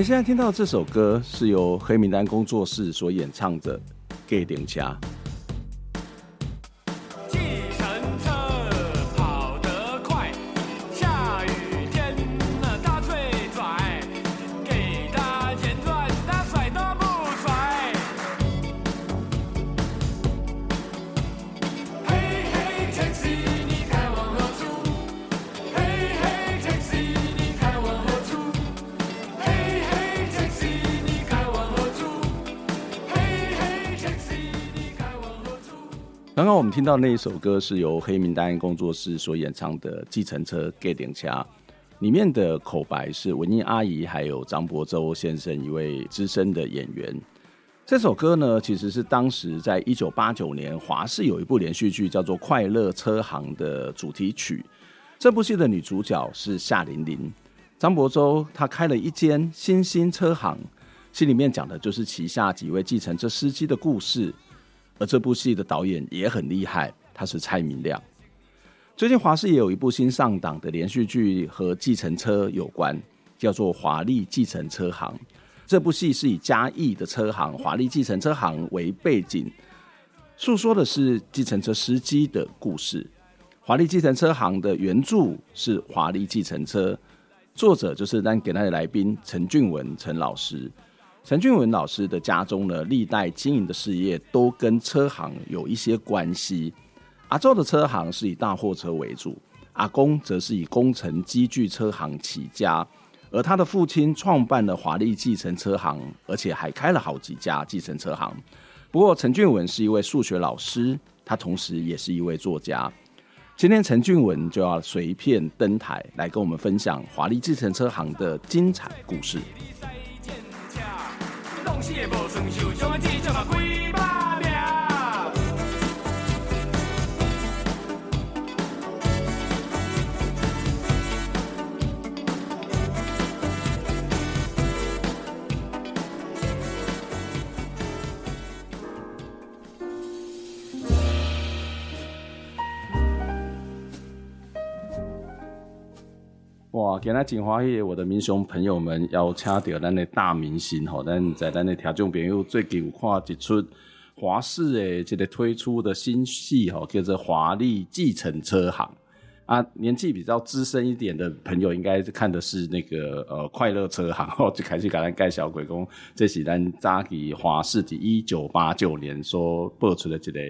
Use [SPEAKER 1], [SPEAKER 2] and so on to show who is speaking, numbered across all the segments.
[SPEAKER 1] 你现在听到这首歌是由黑名单工作室所演唱的《给点家》。们听到那一首歌是由黑名单工作室所演唱的《计程车计程车》，里面的口白是文英阿姨还有张博洲先生一位资深的演员。这首歌呢，其实是当时在一九八九年华视有一部连续剧叫做《快乐车行》的主题曲。这部戏的女主角是夏玲玲，张博洲他开了一间新兴车行，戏里面讲的就是旗下几位计程车司机的故事。而这部戏的导演也很厉害，他是蔡明亮。最近华视也有一部新上档的连续剧和计程车有关，叫做《华丽计程车行》。这部戏是以嘉义的车行华丽计程车行为背景，诉说的是计程车司机的故事。华丽计程车行的原著是华丽计程车，作者就是咱给他的来宾陈俊文陈老师。陈俊文老师的家中呢，历代经营的事业都跟车行有一些关系。阿周的车行是以大货车为主，阿公则是以工程机具车行起家，而他的父亲创办了华丽计程车行，而且还开了好几家计程车行。不过，陈俊文是一位数学老师，他同时也是一位作家。今天，陈俊文就要随便登台，来跟我们分享华丽计程车行的精彩故事。
[SPEAKER 2] 讲死的无算数，将我这招嘛几摆。
[SPEAKER 1] 哇，今仔真欢喜，我的民雄朋友们邀请到咱的大明星吼，咱在咱的听众朋友最近有看一出华视的这个推出的新戏吼，叫做《华丽继承车行》啊。年纪比较资深一点的朋友，应该是看的是那个呃快乐车行吼，就开始给咱介绍鬼公，这是咱早期华视的一九八九年所播出的这个。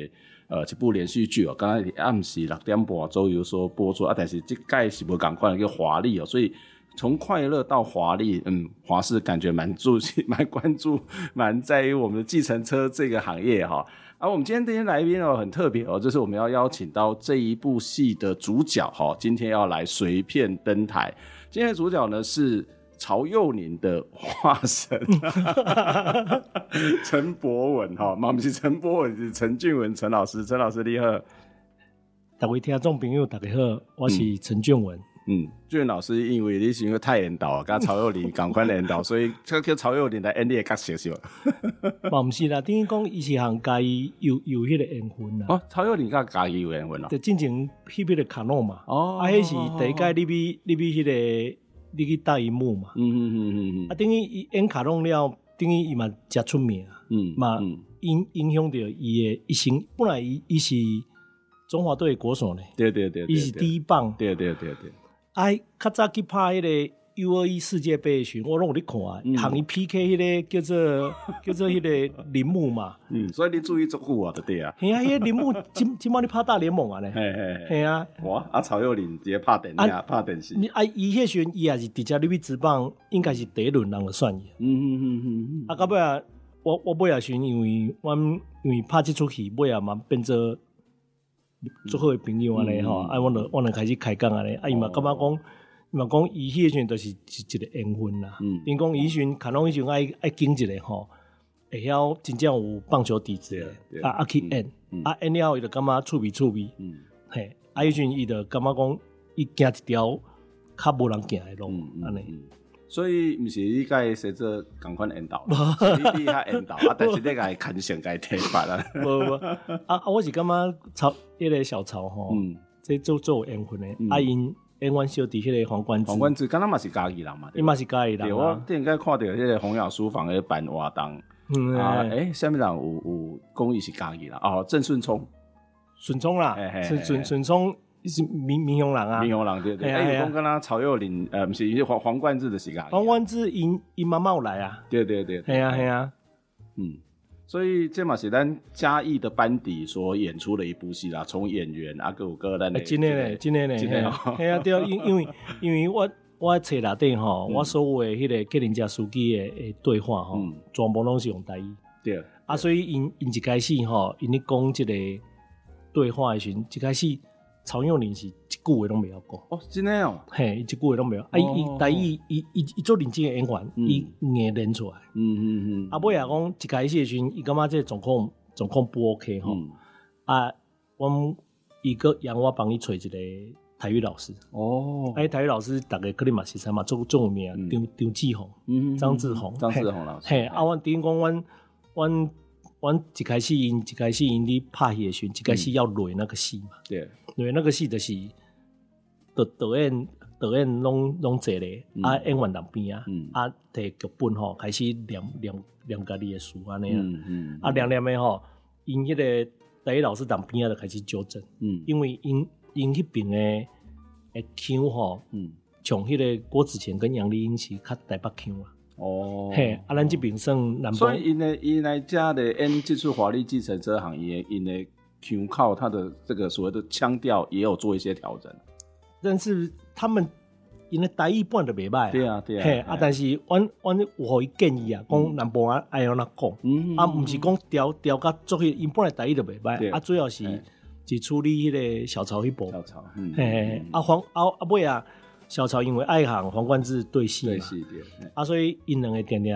[SPEAKER 1] 呃，一部连续剧哦，刚刚暗时六点半左右说播出啊，但是这届是不赶快一个华丽哦，所以从快乐到华丽，嗯，华视感觉蛮注意、蛮关注、蛮在意我们的计程车这个行业哈。而、啊、我们今天这些来宾哦，很特别哦，就是我们要邀请到这一部戏的主角哈，今天要来随便登台。今天的主角呢是。曹佑宁的化身，陈博文哈，妈咪是陈博文，是陈俊文陈老师，陈老师你好，
[SPEAKER 3] 各位听众朋友大家好，我是陈俊文。
[SPEAKER 1] 嗯，俊文老师因为你是因为太领导，跟曹佑宁赶快领导，所以叫叫曹佑宁来演你的角色是吧？
[SPEAKER 3] 嘛不是啦，等于讲伊是行家己有有迄个缘分啦。
[SPEAKER 1] 哦，曹佑宁甲家己有缘分啦。
[SPEAKER 3] 就进前迄边的卡诺嘛，
[SPEAKER 1] 哦，
[SPEAKER 3] 啊，迄是第一届你比你比迄个。你去大荧幕嘛？
[SPEAKER 1] 嗯嗯嗯嗯嗯。啊，
[SPEAKER 3] 等于伊演卡弄了，等于伊嘛诚出名啊。嗯。嘛影影响着伊的一生。本来伊伊是中华队国手呢。
[SPEAKER 1] 对对对。
[SPEAKER 3] 伊是第一棒。
[SPEAKER 1] 对对对对。
[SPEAKER 3] 哎，较早去拍迄个 U 二一世界杯时，我拢有咧看啊。和伊 PK 迄个叫做 叫做迄个铃木嘛。
[SPEAKER 1] 嗯。所以你注意足久啊，对啊。
[SPEAKER 3] 嘿啊，迄个铃木 今今麦你拍大联盟啊咧。
[SPEAKER 1] 嘿嘿。
[SPEAKER 3] 嘿啊。
[SPEAKER 1] 哇！啊，曹佑林直接拍电影，拍电视。
[SPEAKER 3] 啊，伊迄时阵伊也是直接入去职棒，应该是第一轮人就选伊。
[SPEAKER 1] 嗯嗯嗯嗯。
[SPEAKER 3] 啊，到尾啊，我我尾啊时，因为阮因为拍即出戏，尾啊嘛变做最好的朋友安尼吼，啊，阮著阮著开始开讲安尼，啊，伊嘛感觉讲，伊嘛讲伊迄阵着是一个缘分啦，因讲伊迄阵可能迄阵爱爱经一个吼，会晓真正有棒球底子诶，啊啊去演，啊演了后伊就感觉趣味趣味，嘿，啊迄阵伊就感觉讲伊行一条较无人行诶路安尼。
[SPEAKER 1] 所以毋是你甲伊写做共款引 导，你你较引导，啊，但是你甲伊牵线甲伊提拔啦。
[SPEAKER 3] 无无，啊啊，我是感觉曹迄个小曹吼，嗯，这做做有缘分诶，啊因演阮小弟迄个黄冠志，
[SPEAKER 1] 黄冠志敢若嘛是家己人嘛，
[SPEAKER 3] 伊嘛是家己人。
[SPEAKER 1] 我顶个看到迄个洪雅书房诶办活动，啊，诶，下面人有有讲伊是家己人，哦，郑顺聪，
[SPEAKER 3] 顺聪啦，顺顺顺聪。是民民雄人啊，
[SPEAKER 1] 民雄人对对，哎，讲跟他曹佑林，呃，不是，黄黄冠志的时间，
[SPEAKER 3] 黄冠志因因妈妈有来啊，
[SPEAKER 1] 对对对，
[SPEAKER 3] 系啊系啊，
[SPEAKER 1] 嗯，所以这嘛是咱嘉义的班底所演出的一部戏啦，从演员啊，各有各咱的，
[SPEAKER 3] 真的嘞，真的嘞，系啊对啊，因因为 因为我我册内底吼，我所有的迄个吉林家司机的诶对话吼，全部拢是用台语，
[SPEAKER 1] 对，
[SPEAKER 3] 啊，所以因因一开始吼，因咧讲这个对话的时阵，一开始。曹佑宁是一句话拢袂晓讲
[SPEAKER 1] 哦，真的哦，
[SPEAKER 3] 嘿，一句话拢袂晓。啊，伊台语，伊伊伊做认真诶演员，伊硬练出来。嗯嗯嗯。啊，尾啊讲一开始诶时阵，伊感觉这个状况状况不 OK 吼。啊，阮伊个让我帮伊找一个台语老师。哦。哎，台语老师大概可能嘛是啥嘛，做做有名张张志宏，嗯，张志宏，
[SPEAKER 1] 张志宏老师。
[SPEAKER 3] 嘿，啊，阮顶讲阮阮阮一开始因一开始因咧拍戏诶时阵，一开始要累那个戏嘛。对。因为那个戏就是导导演导演拢拢坐咧，啊演员当边啊，啊摕剧本吼开始念念念家己的书安尼啊，啊念念诶吼，因迄个第一老师当边啊就开始纠正，因为因因迄边诶诶腔吼，从迄个郭子乾跟杨丽英是较台北腔啊，哦，嘿，啊咱这边算南部，
[SPEAKER 1] 所以因诶因来遮的演这出华丽继承这行业因诶。全靠他的这个所谓的腔调也有做一些调整，
[SPEAKER 3] 但是他们因为台语本来就袂歹，
[SPEAKER 1] 对啊对啊，
[SPEAKER 3] 嘿啊，但是阮阮有互伊建议啊，讲南部啊爱安那讲，啊，毋是讲调调甲做迄，因本来台语就袂歹，啊，主要是是处理迄个小曹迄部，小曹，嘿，啊黄啊啊尾啊，小曹因为爱行黄冠志对戏嘛，啊，所以因两个定定。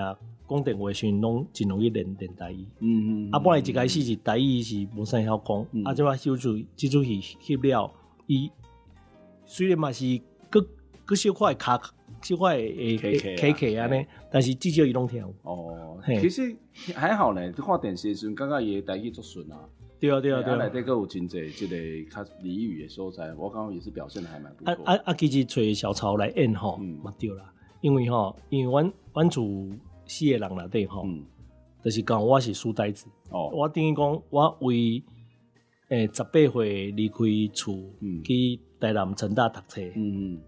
[SPEAKER 3] 讲电话时拢真容易连连台语，嗯嗯，啊，本来一开始是台语是无啥晓讲，啊，即摆小主即出戏翕了，伊虽然嘛是各各小块卡小块诶 K K 安尼，但是至少伊拢听。哦，
[SPEAKER 1] 其实还好呢，看电视时阵感觉伊诶台语足顺啊。
[SPEAKER 3] 对啊对啊对啊，
[SPEAKER 1] 内底阁有真侪即个较俚语诶所在，我感觉也是表现得还蛮不错。
[SPEAKER 3] 啊啊啊！其实找小曹来演吼，嘛对啦，因为吼，因为阮阮厝。四个人内底吼，就是讲我是书呆子，我等于讲我为诶十八岁离开厝去台南成大读册，嗯嗯，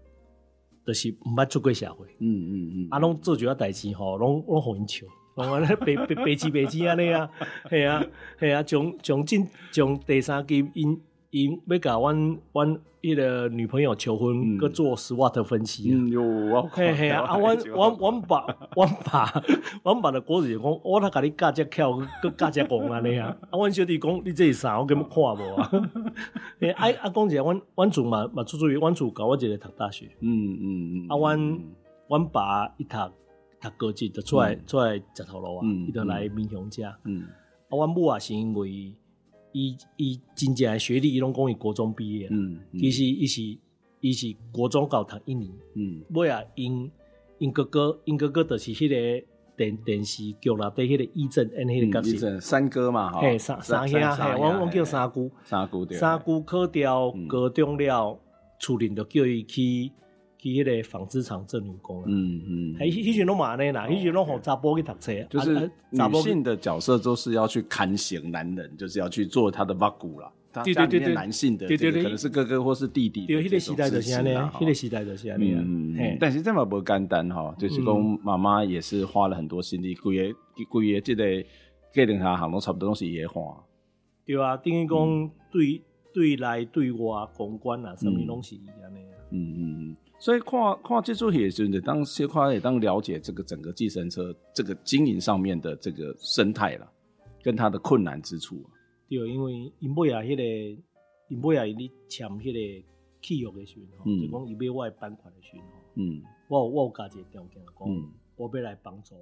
[SPEAKER 3] 就是毋捌出过社会，嗯嗯嗯，啊，拢做几啊代志吼，拢拢互因笑，拢安尼白白白痴白痴安尼啊，系啊系啊，从从进从第三集因。因要甲阮阮迄个女朋友求婚，阁做 SWOT 分析。嗯哟，嘿嘿啊！啊，阮阮阮爸阮爸阮爸的果子就讲，我来甲你教只巧，阁教只戆安尼啊！啊，阮小弟讲，你这是啥？我根本看无啊！诶，啊啊，讲一下，阮阮厝嘛嘛出出于阮厝教我一个读大学。嗯嗯嗯。啊，阮阮爸一读读高职，就出来出来食头路啊，伊就来闽雄遮。嗯。啊，阮母也是因为。伊伊真正诶学历，伊拢讲伊国中毕业。嗯，其实伊是伊是国中高读一年。嗯，尾啊，因因哥哥因哥哥就是迄个电电视剧啦，对迄个义正演迄个角色。
[SPEAKER 1] 三哥嘛，
[SPEAKER 3] 嘿，三三兄，嘿，我我叫三姑。
[SPEAKER 1] 三姑对。
[SPEAKER 3] 三姑考调高中了，厝里就叫伊去。去迄个纺织厂做女工，嗯嗯，迄迄时拢嘛安尼啦，迄时拢互查甫去读册，
[SPEAKER 1] 就是女性的角色都是要去看行男人，就是要去做他的挖骨啦。对对对对，男性的，对对对，可能是哥哥或是弟弟。
[SPEAKER 3] 对，迄个时代就是安尼，迄个时代就是安尼。
[SPEAKER 1] 嗯，但是这么不简单哈，就是讲妈妈也是花了很多心力，规个规个这个家庭下行拢差不多拢是伊花。
[SPEAKER 3] 对啊，等于讲对对内对外公关啊，什么拢是伊安尼。嗯嗯嗯。
[SPEAKER 1] 所以看看这出戏，就是当先看也当了解这个整个计程车这个经营上面的这个生态了，跟它的困难之处。
[SPEAKER 3] 啊对，因为因尾啊，迄个因尾啊，你签迄个契约的时候，嗯、就讲伊买我的版权的时候，嗯，我我有加一个条件讲，嗯、我要来帮助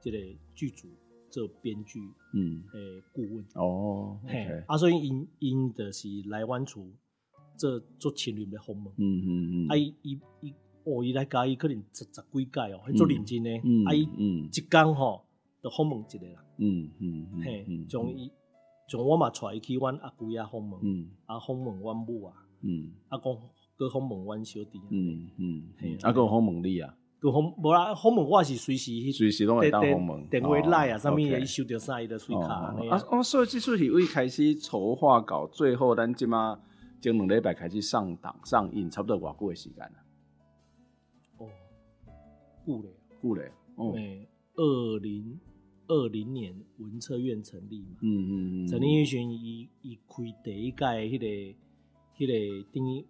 [SPEAKER 3] 这个剧组做编剧，嗯，诶，顾问。哦，嘿啊，所以因因就是来阮厝。做做情侣的访问，嗯嗯嗯，啊伊伊伊，哦伊来加伊可能十十几届哦，还做认真呢，啊伊一工吼，就访问一个啦，嗯嗯，嘿，从伊从我嘛带伊去阮阿姑遐访问，嗯，啊访问阮母啊，嗯，啊讲搁访问阮小弟，嗯嗯，嘿，啊搁访问你啊，搁访无啦，访问我是随时随时拢会当访问，电话来啊，啥物伊收到啥伊的水卡，啊。
[SPEAKER 1] 哦，所以即出戏为开始筹划到，最后咱即马。前两礼拜开始上档上映，差不多偌久的时间了。
[SPEAKER 3] 哦，久嘞，
[SPEAKER 1] 久嘞。哦，
[SPEAKER 3] 二零二零年文策院成立嘛。嗯嗯嗯。成立迄时伊伊开第一届迄个迄个等于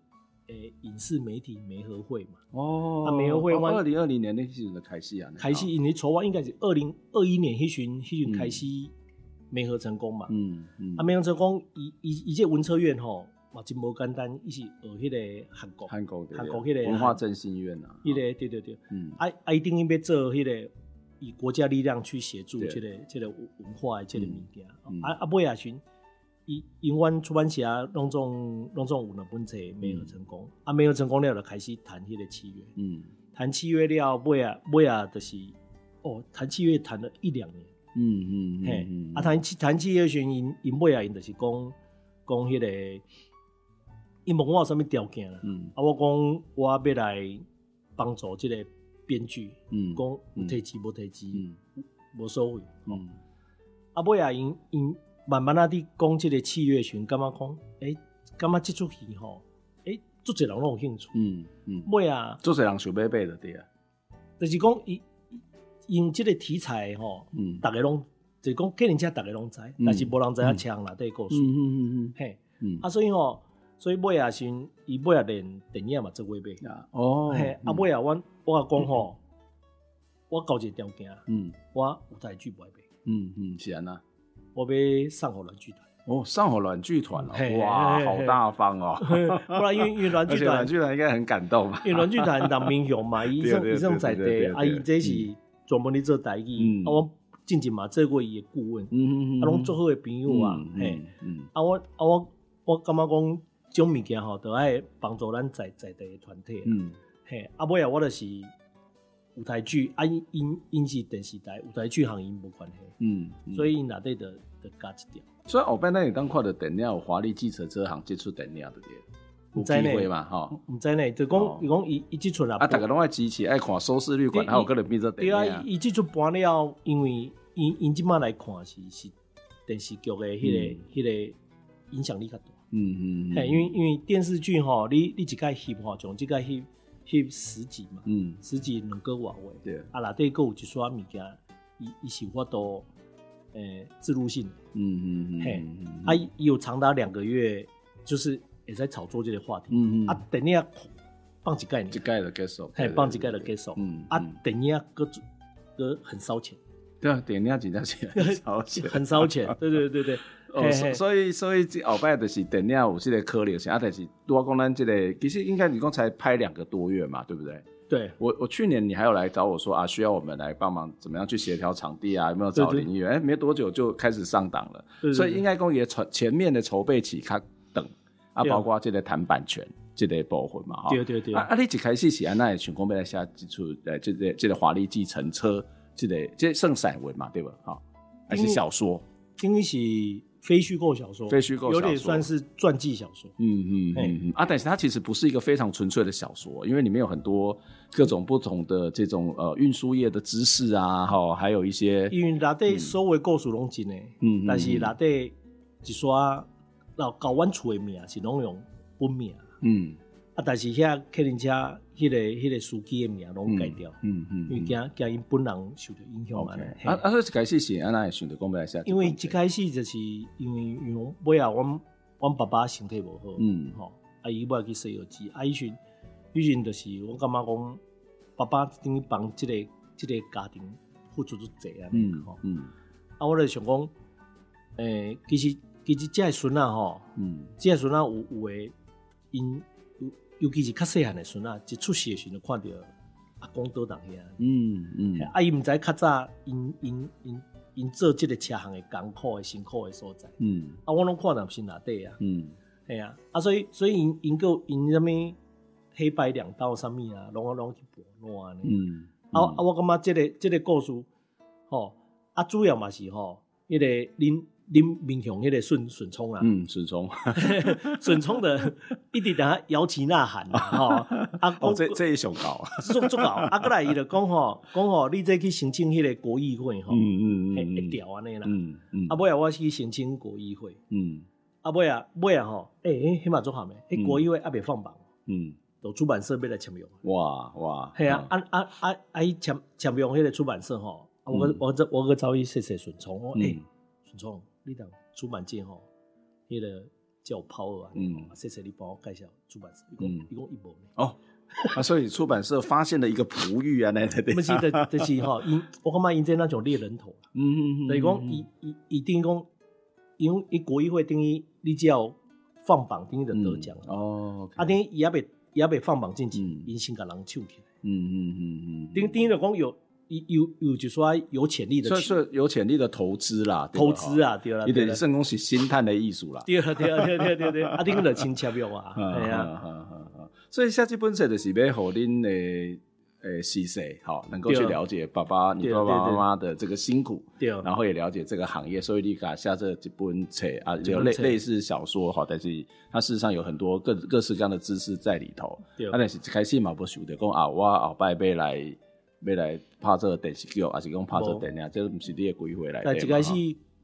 [SPEAKER 3] 诶影视媒体媒合会嘛。哦。啊，媒合会，
[SPEAKER 1] 二零二零年那时阵就开始啊。
[SPEAKER 3] 开始因为筹划应该是二零二一年迄时迄时开始媒合成功嘛。嗯嗯。啊，媒合成功，伊伊伊届文策院吼。嘛真无简单，伊是学迄个韩国，韩国韩国迄个
[SPEAKER 1] 文化振兴院啊，
[SPEAKER 3] 迄个对对对，嗯，啊啊，伊等于要做迄个以国家力量去协助即个即个文化的这个物件，啊啊，尾啊群，伊因阮出版社拢总拢总有两本册没有成功，啊没有成功了就开始谈迄个契约，嗯，谈契约了尾啊尾啊就是，哦，谈契约谈了一两年，嗯嗯嘿，啊谈谈契约时因因尾啊因就是讲讲迄个。伊问我有啥物条件啦？嗯，啊，我讲我要来帮助即个编剧，嗯，讲有提钱无提钱，嗯，无所谓，嗯，啊，尾啊，因因慢慢啊，伫讲即个契约群，感觉讲，诶，感觉即出戏吼，诶，足侪人拢有兴趣，嗯嗯，尾啊，
[SPEAKER 1] 足侪人想买买的对啊，
[SPEAKER 3] 就是讲伊用即个题材吼，嗯，逐个拢就是讲计程车逐个拢知，但是无人知影枪内底故事，嗯嗯嗯嗯，嘿，嗯，啊，所以吼。所以尾啊，先伊尾啊连电影嘛做尾尾。啊。哦，嘿，啊尾啊，我我讲吼，我交一个条件，嗯，我舞台剧不爱背，
[SPEAKER 1] 嗯嗯，是安那，
[SPEAKER 3] 我要上好软剧团。
[SPEAKER 1] 哦，上好软剧团哦，哇，好大方哦。
[SPEAKER 3] 不然因为因为软剧团，
[SPEAKER 1] 软剧团应该很感动吧。
[SPEAKER 3] 因为软剧团当英雄嘛，伊上伊上在地，啊伊这是专门咧做台语，啊我进前嘛做过伊的顾问，啊拢做好的朋友啊，嘿，嗯，啊我啊我我感觉讲。种物件吼，都爱帮助咱在在地团体。嗯，嘿，啊尾啊，我就是舞台剧，啊因因是电视台舞台剧行业无关系。嗯，所以内底的的加一点。
[SPEAKER 1] 所以后边那你当看的电影有华丽计程车行接触电影的对，有机会嘛？哈，
[SPEAKER 3] 唔知呢，就讲伊讲伊伊即出啦。
[SPEAKER 1] 啊，大家拢爱支持，爱看收视率管，还有可能变做电影。对啊，
[SPEAKER 3] 伊即出播了，因为因因即马来看是是电视剧的迄个迄个影响力较大。嗯嗯，嘿，因为因为电视剧吼，你你一个翕吼，从这个翕翕十集嘛，嗯，十集两个话位，对，啊内底佫有一撮物件，伊伊是有法度，诶，置入性，嗯嗯嗯，嘿，啊伊有长达两个月，就是也在炒作这个话题，嗯嗯，啊电影放几概念，
[SPEAKER 1] 几概的结束，
[SPEAKER 3] 嘿，放几概的结束，嗯，啊电影佫佫很烧钱，
[SPEAKER 1] 对啊，电影真正是很烧钱，
[SPEAKER 3] 很烧钱，对对对对。
[SPEAKER 1] 哦，所以所以这后摆就是电影有这个可能性，啊，但是如果讲咱这个，其实应该你刚才拍两个多月嘛，对不对？
[SPEAKER 3] 对，
[SPEAKER 1] 我我去年你还有来找我说啊，需要我们来帮忙，怎么样去协调场地啊？有没有找林议员？哎，没多久就开始上档了，对所以应该讲也前前面的筹备期较等啊，包括这个谈版权这个部分嘛，哈。
[SPEAKER 3] 对对对。
[SPEAKER 1] 啊啊，你一开始是安那想讲要来写几出呃，这个这个华丽计程车，这个这算散文嘛，对吧？哈，还是小说？
[SPEAKER 3] 因为是。非虚构小说，
[SPEAKER 1] 非虚构小说有
[SPEAKER 3] 点算是传记小说。嗯嗯
[SPEAKER 1] 嗯嗯啊，但是它其实不是一个非常纯粹的小说，因为里面有很多各种不同的这种呃运输业的知识啊，哈，还有一些。
[SPEAKER 3] 因为内底所谓故事拢真的，嗯，但是内底一刷老搞湾厝的名是拢用本名，嗯。啊！但是遐客人车迄个迄个司机的名拢改掉，嗯嗯，因为惊惊因本人受到影响嘛。
[SPEAKER 1] 啊啊！所以一开始是安那会想着讲要来写？
[SPEAKER 3] 因为一开始就是因为因为尾啊，阮阮爸爸身体无好，嗯吼，啊伊要去西药机，啊伊阵毕竟就是我感觉讲，爸爸等于帮即个这个家庭付出足济啊，嗯嗯，啊，我就想讲，诶、欸，其实其实这个孙啊吼，嗯，这个孙啊有有诶，因尤尤其是较细汉诶孙啊，一出世的时阵看到阿公倒当遐，嗯嗯，啊伊毋知较早因因因因做这个车行的艰苦的辛苦的所在，嗯，啊我拢看到是内底啊，嗯，系啊，啊所以所以因因个因啥物？黑白两道啥物啊，拢啊拢去搏乱呢。嗯，啊啊，我感觉这个这个故事，吼，啊主要嘛是吼，迄个恁恁民雄迄个顺顺聪啊，嗯，
[SPEAKER 1] 顺聪，
[SPEAKER 3] 顺聪的一直在摇旗呐喊啊，吼，啊，
[SPEAKER 1] 哦，这这一首搞，
[SPEAKER 3] 做做搞，啊，过来伊就讲吼，讲吼，你再去申请迄个国议会吼，嗯嗯嗯，一条安尼啦，嗯嗯，啊尾啊，我去申请国议会，嗯，啊尾啊尾啊吼，诶，迄嘛做好没？迄国议会还没放榜，嗯。有出版社要来签约，
[SPEAKER 1] 哇哇，
[SPEAKER 3] 系啊，啊啊啊啊！伊签签约迄个出版社吼，我我我我个早已谢谢顺聪，诶，顺聪，你当出版界吼，迄个叫抛啊，嗯，谢谢你帮我介绍出版社，一共一共一部
[SPEAKER 1] 哦，啊，所以出版社发现了一个璞玉啊，那对对，
[SPEAKER 3] 不是的，就是吼，因我感觉因这那种猎人头，嗯嗯嗯，等于讲伊伊伊等于讲，因为伊国议会等于你只要放榜，等于就得奖哦，啊，等于伊也被。也被放榜进去，因先甲人抢起来。嗯嗯嗯嗯，等等于讲有有有就说有潜力的，
[SPEAKER 1] 算是有潜力的投资啦。
[SPEAKER 3] 投资啊，对啦，
[SPEAKER 1] 你得成功是心态的艺术啦。
[SPEAKER 3] 对对对对对对，啊，等于就亲切用 啊。系啊，
[SPEAKER 1] 所以下这本册就是要互恁的。诶，细细好，能够去了解爸爸、你爸爸妈妈的这个辛苦，对，然后也了解这个行业，所以你看下这几本册啊，就类类似小说哈，但是它事实上有很多各各式各样的知识在里头。对，但是开始嘛不晓得讲啊，我后拜拜来要来拍这电视剧，还是讲拍这电影，这不是你的规划来。
[SPEAKER 3] 但一开始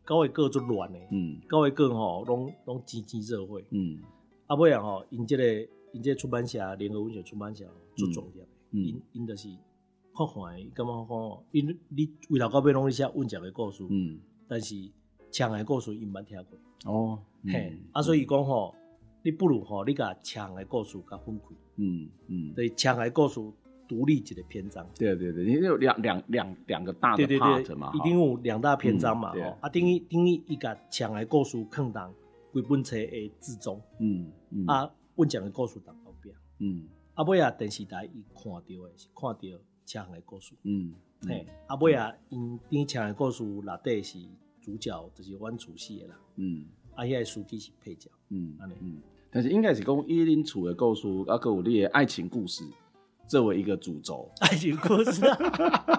[SPEAKER 3] 高位各做乱的，嗯，高位各吼拢拢钱钱社会，嗯，啊不然吼，因这个因这个出版社联合文学出版社做重点。因因就是看看，伊感觉讲，因你为头到尾拢咧写温食的故事，嗯，但是枪的故事伊毋捌听过，哦，嘿，啊，所以讲吼，你不如吼，你甲枪的故事甲分开，嗯嗯，对，枪的故事独立一个篇章，
[SPEAKER 1] 对对对，因为有两两两两个大的 part 嘛，
[SPEAKER 3] 一定有两大篇章嘛，吼，啊，等于等于伊甲枪的故事放当规本册的之中，嗯嗯，啊，我讲的故事当后壁，嗯。啊尾啊，电视台伊看到的是看到枪的故事，嗯，嘿，阿尾啊，因顶枪的故事内底是主角，就是阮厝死诶人，嗯，啊，遐个书记是配角，嗯，安尼，嗯，
[SPEAKER 1] 但是应该是讲伊恁厝的故事，啊，搁有你诶爱情故事作为一个主轴，
[SPEAKER 3] 爱情故事，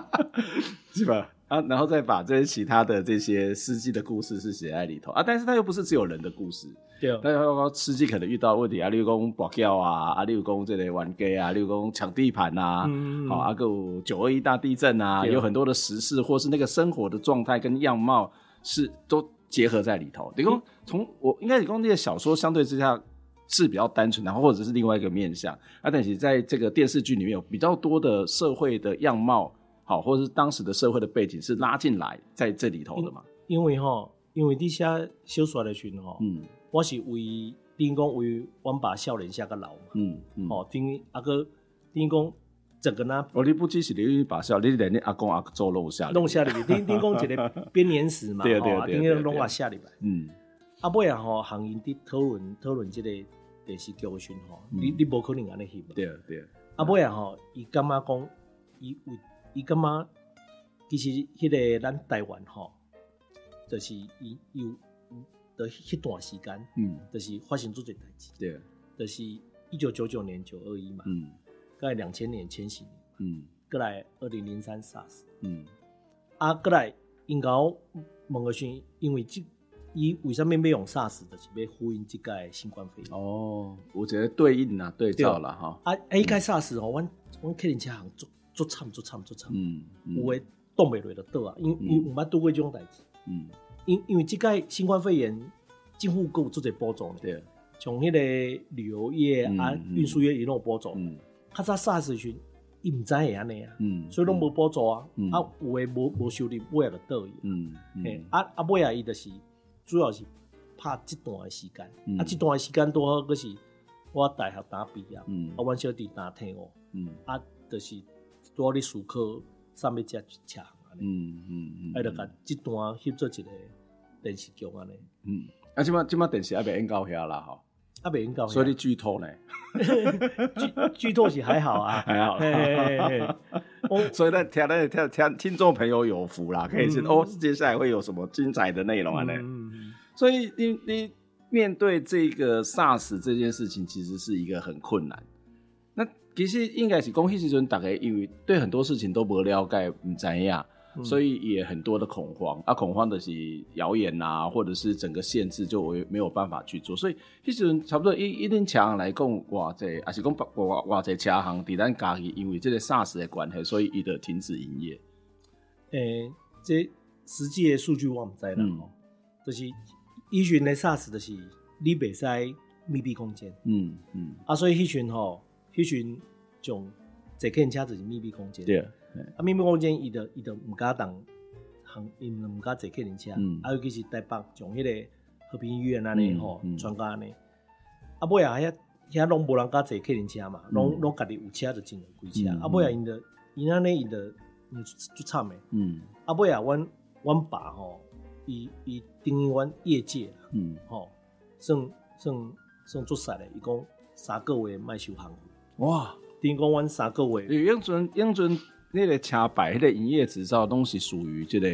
[SPEAKER 1] 是吧？啊，然后再把这些其他的这些司机的故事是写在里头。啊，但是它又不是只有人的故事。对，但是司机可能遇到问题啊，例如讲保镖啊，啊，例如讲这类玩 gay 啊，例如讲抢地盘啊，好、嗯。嗯，啊，个九二一大地震啊，有很多的时事，或是那个生活的状态跟样貌是都结合在里头。你说从我应该你讲那个小说相对之下是比较单纯，然后或者是另外一个面向啊，但是在这个电视剧里面有比较多的社会的样貌，好，或者是当时的社会的背景是拉进来在这里头的嘛？
[SPEAKER 3] 因为哈，因为你写小说的时候，嗯。我是为等于讲为阮爸少年写个老嘛，嗯嗯，哦，等于阿哥等于讲整个呢，
[SPEAKER 1] 哦，你不只是你把笑，你连你阿公阿祖拢有写，
[SPEAKER 3] 拢写里面，等等于讲一个 编年史嘛，对对对，等于拢也写里面，嗯，阿尾啊吼，行业伫讨论讨论这个电视剧的时候，吼，你你无可能安尼翕，
[SPEAKER 1] 对对，
[SPEAKER 3] 啊尾啊吼，伊感觉讲，伊为伊感觉其实迄个咱台湾吼，就是伊有。的迄段时间，嗯，就是发生这件代志，对，就是一九九九年九二一嘛，嗯，过来两千年千禧年，嗯，过来二零零三 SARS，嗯，啊，过来应该问个是，因为这伊为什么要用 SARS，就是要呼应这个新冠肺炎。哦，
[SPEAKER 1] 我觉得对应啊，对照啦哈。
[SPEAKER 3] 啊，啊，一开 SARS 哦，阮阮客人车行做做惨做惨做惨，嗯，有诶挡袂落就倒啊，因因毋捌拄过这种代志，嗯。因因为即个新冠肺炎，政府有做者补助对，从迄个旅游业啊、运输业一路补助，较早 SARS 时，伊毋知会安尼啊，嗯所以拢无补助啊，啊有诶无无收入，尾啊就倒去，嘿，啊啊尾啊伊就是主要是拍这段的时间，啊这段的时间拄好阁是我大学打毕业，嗯，啊，阮小弟打退伍，嗯，啊，就是多咧思考啥物食车行安尼，嗯嗯嗯，啊，著甲即段翕做一个电视剧安尼，
[SPEAKER 1] 嗯，啊，即马即马电视也未演到遐啦吼，
[SPEAKER 3] 还未演到，
[SPEAKER 1] 所以你剧透呢？
[SPEAKER 3] 剧剧透是还好啊，
[SPEAKER 1] 还好，所以呢，听那听听听众朋友有福啦，可以知道哦，接下来会有什么精彩的内容啊呢？嗯，所以你你。面对这个 SARS 这件事情，其实是一个很困难。那其实应该是讲，迄时阵大概因为对很多事情都不了解，唔知呀，所以也很多的恐慌。啊，恐慌的是谣言啊，或者是整个限制就没有办法去做。所以迄时阵差不多一一定强来讲，哇这还是讲哇哇这车行在咱家己，因为这个 SARS 的关系，所以伊就停止营业。诶、
[SPEAKER 3] 欸，这实际的数据我唔知啦，嗯、就是。以前的 SARS 就是你袂使密闭空间，嗯嗯，啊，所以迄群吼，迄群种这客运车就是密闭空间，对啊，啊，密闭空间伊就伊就毋敢当行，伊毋敢坐客人车，嗯，啊，尤其是台北从迄个和平医院安尼吼，全家安尼，啊，尾啊遐遐拢无人敢坐客人车嘛，拢拢家己有车就进来开车，啊，尾啊因着因安尼因着就惨诶，嗯，啊，尾啊阮阮爸吼。伊伊等于阮业界，嗯，吼，算算算做实的，伊讲三个月卖收行费，
[SPEAKER 1] 哇，
[SPEAKER 3] 等于讲阮三个月。
[SPEAKER 1] 永存永存那个车牌，那个营业执照拢是属于这个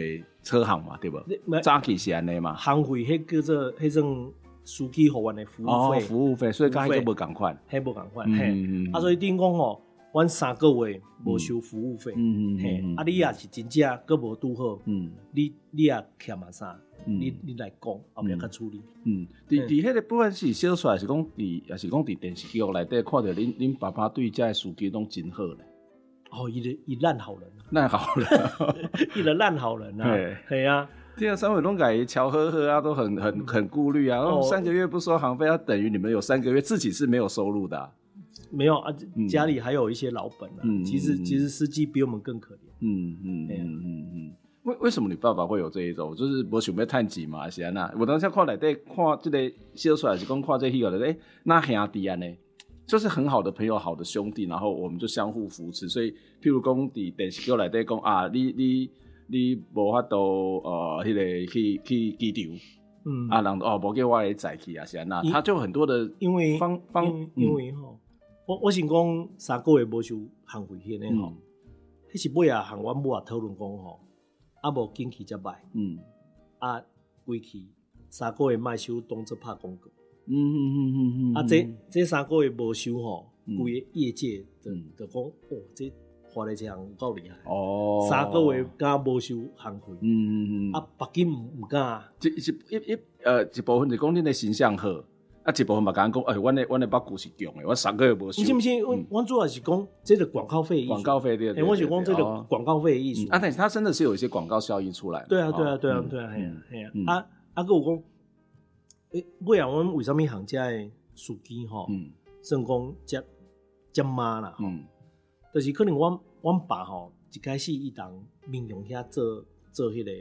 [SPEAKER 1] 车行嘛，对不？早期是安尼嘛。
[SPEAKER 3] 行费迄叫做迄种司机服务的服务费，
[SPEAKER 1] 服务费，所以甲迄个无共款，
[SPEAKER 3] 迄无共款，嘿，啊，所以等于讲吼。阮三个月无收服务费，嗯嗯，嘿，啊，你也是真正阁无拄好，嗯，你你也欠嘛啥，你你来讲，后面较处理，嗯，
[SPEAKER 1] 伫伫迄个部分是小说，还是讲伫，也是讲伫电视剧内底看到恁恁爸爸对这司机拢真好咧，
[SPEAKER 3] 哦，一个伊烂好人，
[SPEAKER 1] 烂好人，
[SPEAKER 3] 伊个烂好人啊，对啊，
[SPEAKER 1] 这样三位拢改乔呵呵啊，都很很很顾虑啊，哦三个月不收航费，要等于你们有三个月自己是没有收入的。
[SPEAKER 3] 没有啊，家里还有一些老本啊。嗯、其实其实司机比我们更可怜。
[SPEAKER 1] 嗯嗯嗯嗯嗯。为为什么你爸爸会有这一种？就是我想要探钱嘛，是安那？我当时看来在看这个写出来是讲看这戏个的，哎，那兄弟啊呢，就是很好的朋友，好的兄弟，然后我们就相互扶持。所以，譬如讲伫电视剧内底讲啊，你你你无法度呃，迄、那个去去机场，嗯啊，人哦，无叫我来载去啊，是安那？他就很多的
[SPEAKER 3] 因为
[SPEAKER 1] 方方
[SPEAKER 3] 因为吼。嗯我我想讲三个月无收行费迄个吼，迄是尾啊，和阮母啊讨论讲吼，啊无近期则歹，嗯，啊归去三个月卖收当作拍广告，嗯嗯嗯嗯嗯，啊这这三个月无收吼，规个业界就就讲哦，这花的这样有够厉害，哦，三个月敢无收行费，嗯嗯嗯，啊北京毋毋敢，
[SPEAKER 1] 一一一呃一部分就讲恁的形象好。啊，一部分嘛，甲人讲，哎，阮的阮的北股是强的，我三个月无收。
[SPEAKER 3] 毋是毋是，阮阮主要是讲这个广告费。
[SPEAKER 1] 广告费对。哎，
[SPEAKER 3] 我是讲这个广告费的意思。
[SPEAKER 1] 啊，但是它真的是有一些广告效益出来。
[SPEAKER 3] 对啊，对啊，对啊，对啊，系啊，系啊。啊啊，佮我讲，诶，尾啊，阮为什么行家的司机吼，嗯，算讲接接妈啦，嗯，就是可能阮阮爸吼一开始伊当民雄遐做做迄个，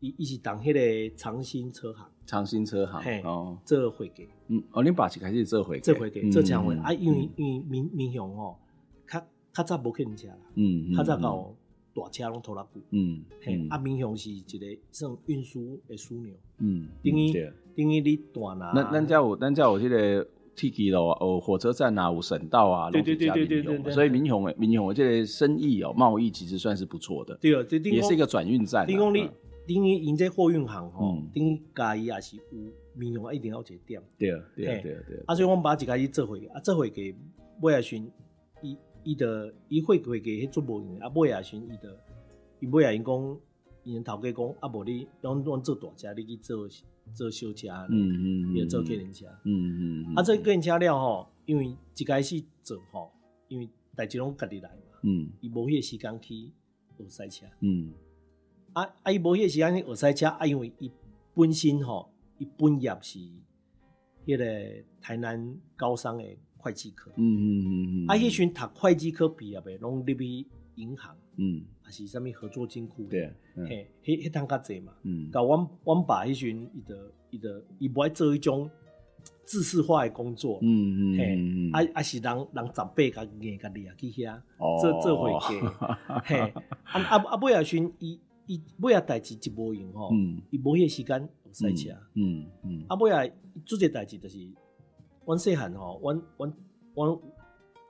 [SPEAKER 3] 伊伊是当迄个长兴车行。
[SPEAKER 1] 长兴车行，嘿哦，
[SPEAKER 3] 做会计，
[SPEAKER 1] 嗯，哦，恁爸一开始做会计，
[SPEAKER 3] 做会计，做厂会啊，因为因为民民雄吼，较较早无客人车啦，嗯，较早搞大车拢拖拉库，嗯，嘿，啊，民雄是一个算运输的枢纽，嗯，等于等于你断啊，
[SPEAKER 1] 咱咱家有咱家有迄个 T 机路啊，哦，火车站啊，有省道啊，
[SPEAKER 3] 对对对对对对，
[SPEAKER 1] 所以民雄诶，民雄诶，这个生意哦，贸易其实算是不错的，
[SPEAKER 3] 对啊，
[SPEAKER 1] 也是一个转运站，
[SPEAKER 3] 等于因这货运行吼，等于家己也是有民用啊，一定要一个点。
[SPEAKER 1] 对啊，对啊，对啊，对。啊。
[SPEAKER 3] 啊，所以我们把一家己做会计，啊，做会计尾仔时，伊伊的伊会会给迄做无用，啊，尾仔时伊的伊尾仔因讲，因头家讲，啊，无你拢拢做大车，你去做做小车，嗯嗯嗯，也做客人车，嗯嗯啊，做客人车了吼，因为一开始做吼，因为代志拢家己来嘛，嗯，伊无迄个时间去学赛车，嗯。啊啊！伊无迄个时间去学赛车，啊，因为伊本身吼，伊本业是迄个台南高商的会计科，嗯嗯嗯嗯，啊，迄群读会计科毕业的，拢入去银行，嗯，还是啥物合作金库，对，嘿，迄迄趟较济嘛，嗯，甲阮阮爸迄群伊的伊的伊无爱做迄种制式化的工作，
[SPEAKER 1] 嗯嗯嗯，
[SPEAKER 3] 啊啊是人人十八个硬个掠去遐，做做会计，嘿，啊啊啊尾啊时阵伊伊尾仔代志一无用吼，伊无迄个时间学赛车，嗯嗯，啊尾仔做这代志就是，阮细汉吼，阮阮阮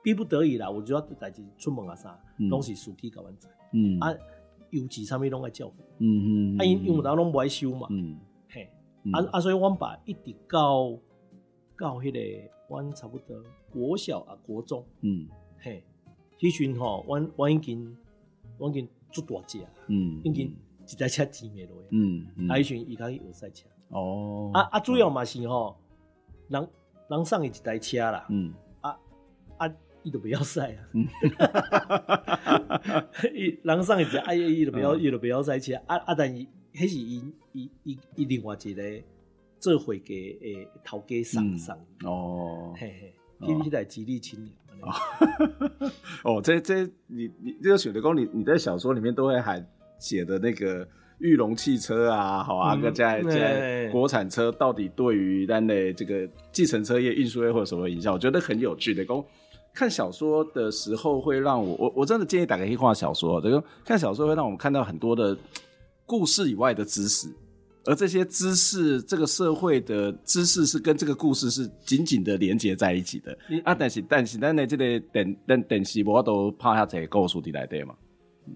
[SPEAKER 3] 逼不得已啦，有主要代志出门啊啥，拢是司机甲阮载，嗯。啊，油钱啥物拢爱照顾，嗯嗯，啊因因为当拢无爱收嘛，嗯。嘿，啊啊所以阮爸一直到。到迄个，阮差不多国小啊，国中，嗯，嘿，迄阵吼，阮阮已经，阮已经做大只，嗯，已经一台车钱袂落，嗯，啊，迄阵伊开始学赛车，哦，啊啊，主要嘛是吼，人人送伊一台车啦，嗯，啊啊，伊都不要赛啊，伊人送伊只，啊伊伊都不要，伊都不要赛车，啊啊，但是迄是伊伊伊伊另外一个。这回给诶头家上上哦，嘿嘿，天天在激励青年
[SPEAKER 1] 哦，这这你你这个选的工，你你在小说里面都会还写的那个裕隆汽车啊，好啊，在在国产车到底对于咱的这个计程车业、运输业会有什么影响？我觉得很有趣的功。看小说的时候会让我我我真的建议打开一画小说，这个 看小说会让我们看到很多的故事以外的知识。而这些知识，这个社会的知识是跟这个故事是紧紧的连接在一起的。你啊，但是但是，咱的这个等等等是我都拍下这个故事的来对嘛？嗯，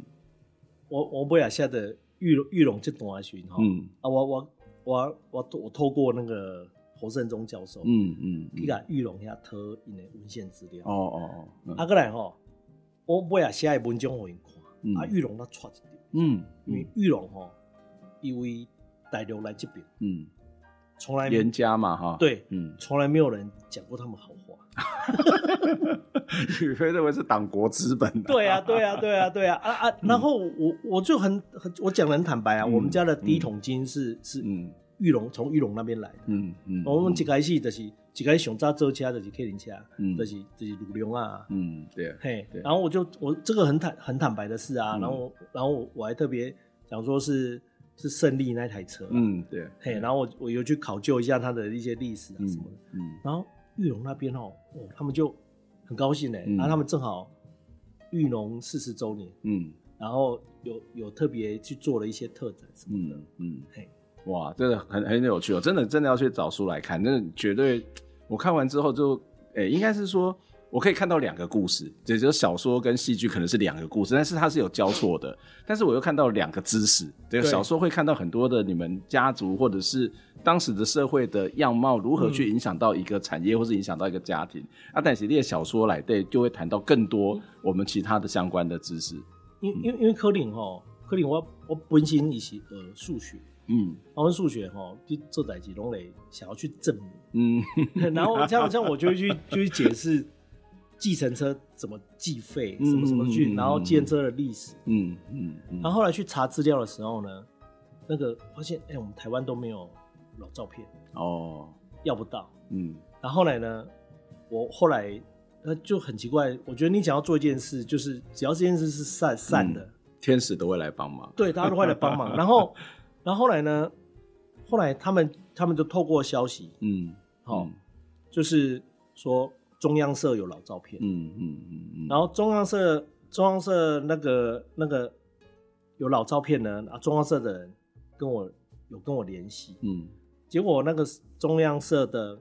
[SPEAKER 3] 我我不要写的玉龙玉龙这段时哈，嗯。啊，我我我我我透过那个侯胜忠教授，嗯嗯，去甲玉龙遐讨因的文献资料。哦哦哦，啊，过来吼，我不要写的文章互因看，啊，玉龙他错一点，嗯，因为玉龙吼，因为。大陆来这边，嗯，从来
[SPEAKER 1] 严家嘛，哈，
[SPEAKER 3] 对，嗯，从来没有人讲过他们好话，
[SPEAKER 1] 宇飞认为是党国资本的，
[SPEAKER 3] 对啊，对啊，对啊，对啊，啊啊，然后我我就很很，我讲的很坦白啊，我们家的第一桶金是是玉龙从玉龙那边来的，嗯嗯，我们一开始就是一开始上早做车就是客人车，嗯，就是就是鲁龙啊，嗯，对，嘿，然后我就我这个很坦很坦白的事啊，然后然后我还特别讲说是。是胜利那台车，嗯，对，嘿，然后我我又去考究一下它的一些历史啊什么的，嗯，嗯。然后裕隆那边哦，哦，他们就很高兴呢，嗯、然后他们正好玉龙四十周年，嗯，然后有有特别去做了一些特展什么的，嗯，嗯嘿，
[SPEAKER 1] 哇，真的很很有趣哦，真的真的要去找书来看，那绝对，我看完之后就，哎，应该是说。我可以看到两个故事，也就是小说跟戏剧可能是两个故事，但是它是有交错的。但是我又看到两个知识，这个小说会看到很多的你们家族或者是当时的社会的样貌如何去影响到一个产业，或是影响到一个家庭。嗯、啊，但是这些小说来对，就会谈到更多我们其他的相关的知识。
[SPEAKER 3] 因因因为柯林哈，柯林我我本身也是呃数学，嗯，我们数学哈就做代志拢来想要去证明，嗯，然后这样这样我就会去就去解释。计程车怎么计费，什么什么去，嗯、然后计程车的历史，嗯嗯，嗯。然后后来去查资料的时候呢，那个发现，哎、欸，我们台湾都没有老照片哦，要不到，嗯，然后后来呢，我后来呃就很奇怪，我觉得你想要做一件事，就是只要这件事是善善的、嗯，天使都会来帮忙，对，大家都会来帮忙。然后，然后后来呢，后来他们他们就透过消息，嗯，好、嗯，就是说。中央社有老照片，嗯嗯嗯嗯，然后中央社中央社那个那个有老照片呢，啊，中央社的人跟我有跟我联系，嗯，结果那个中央社的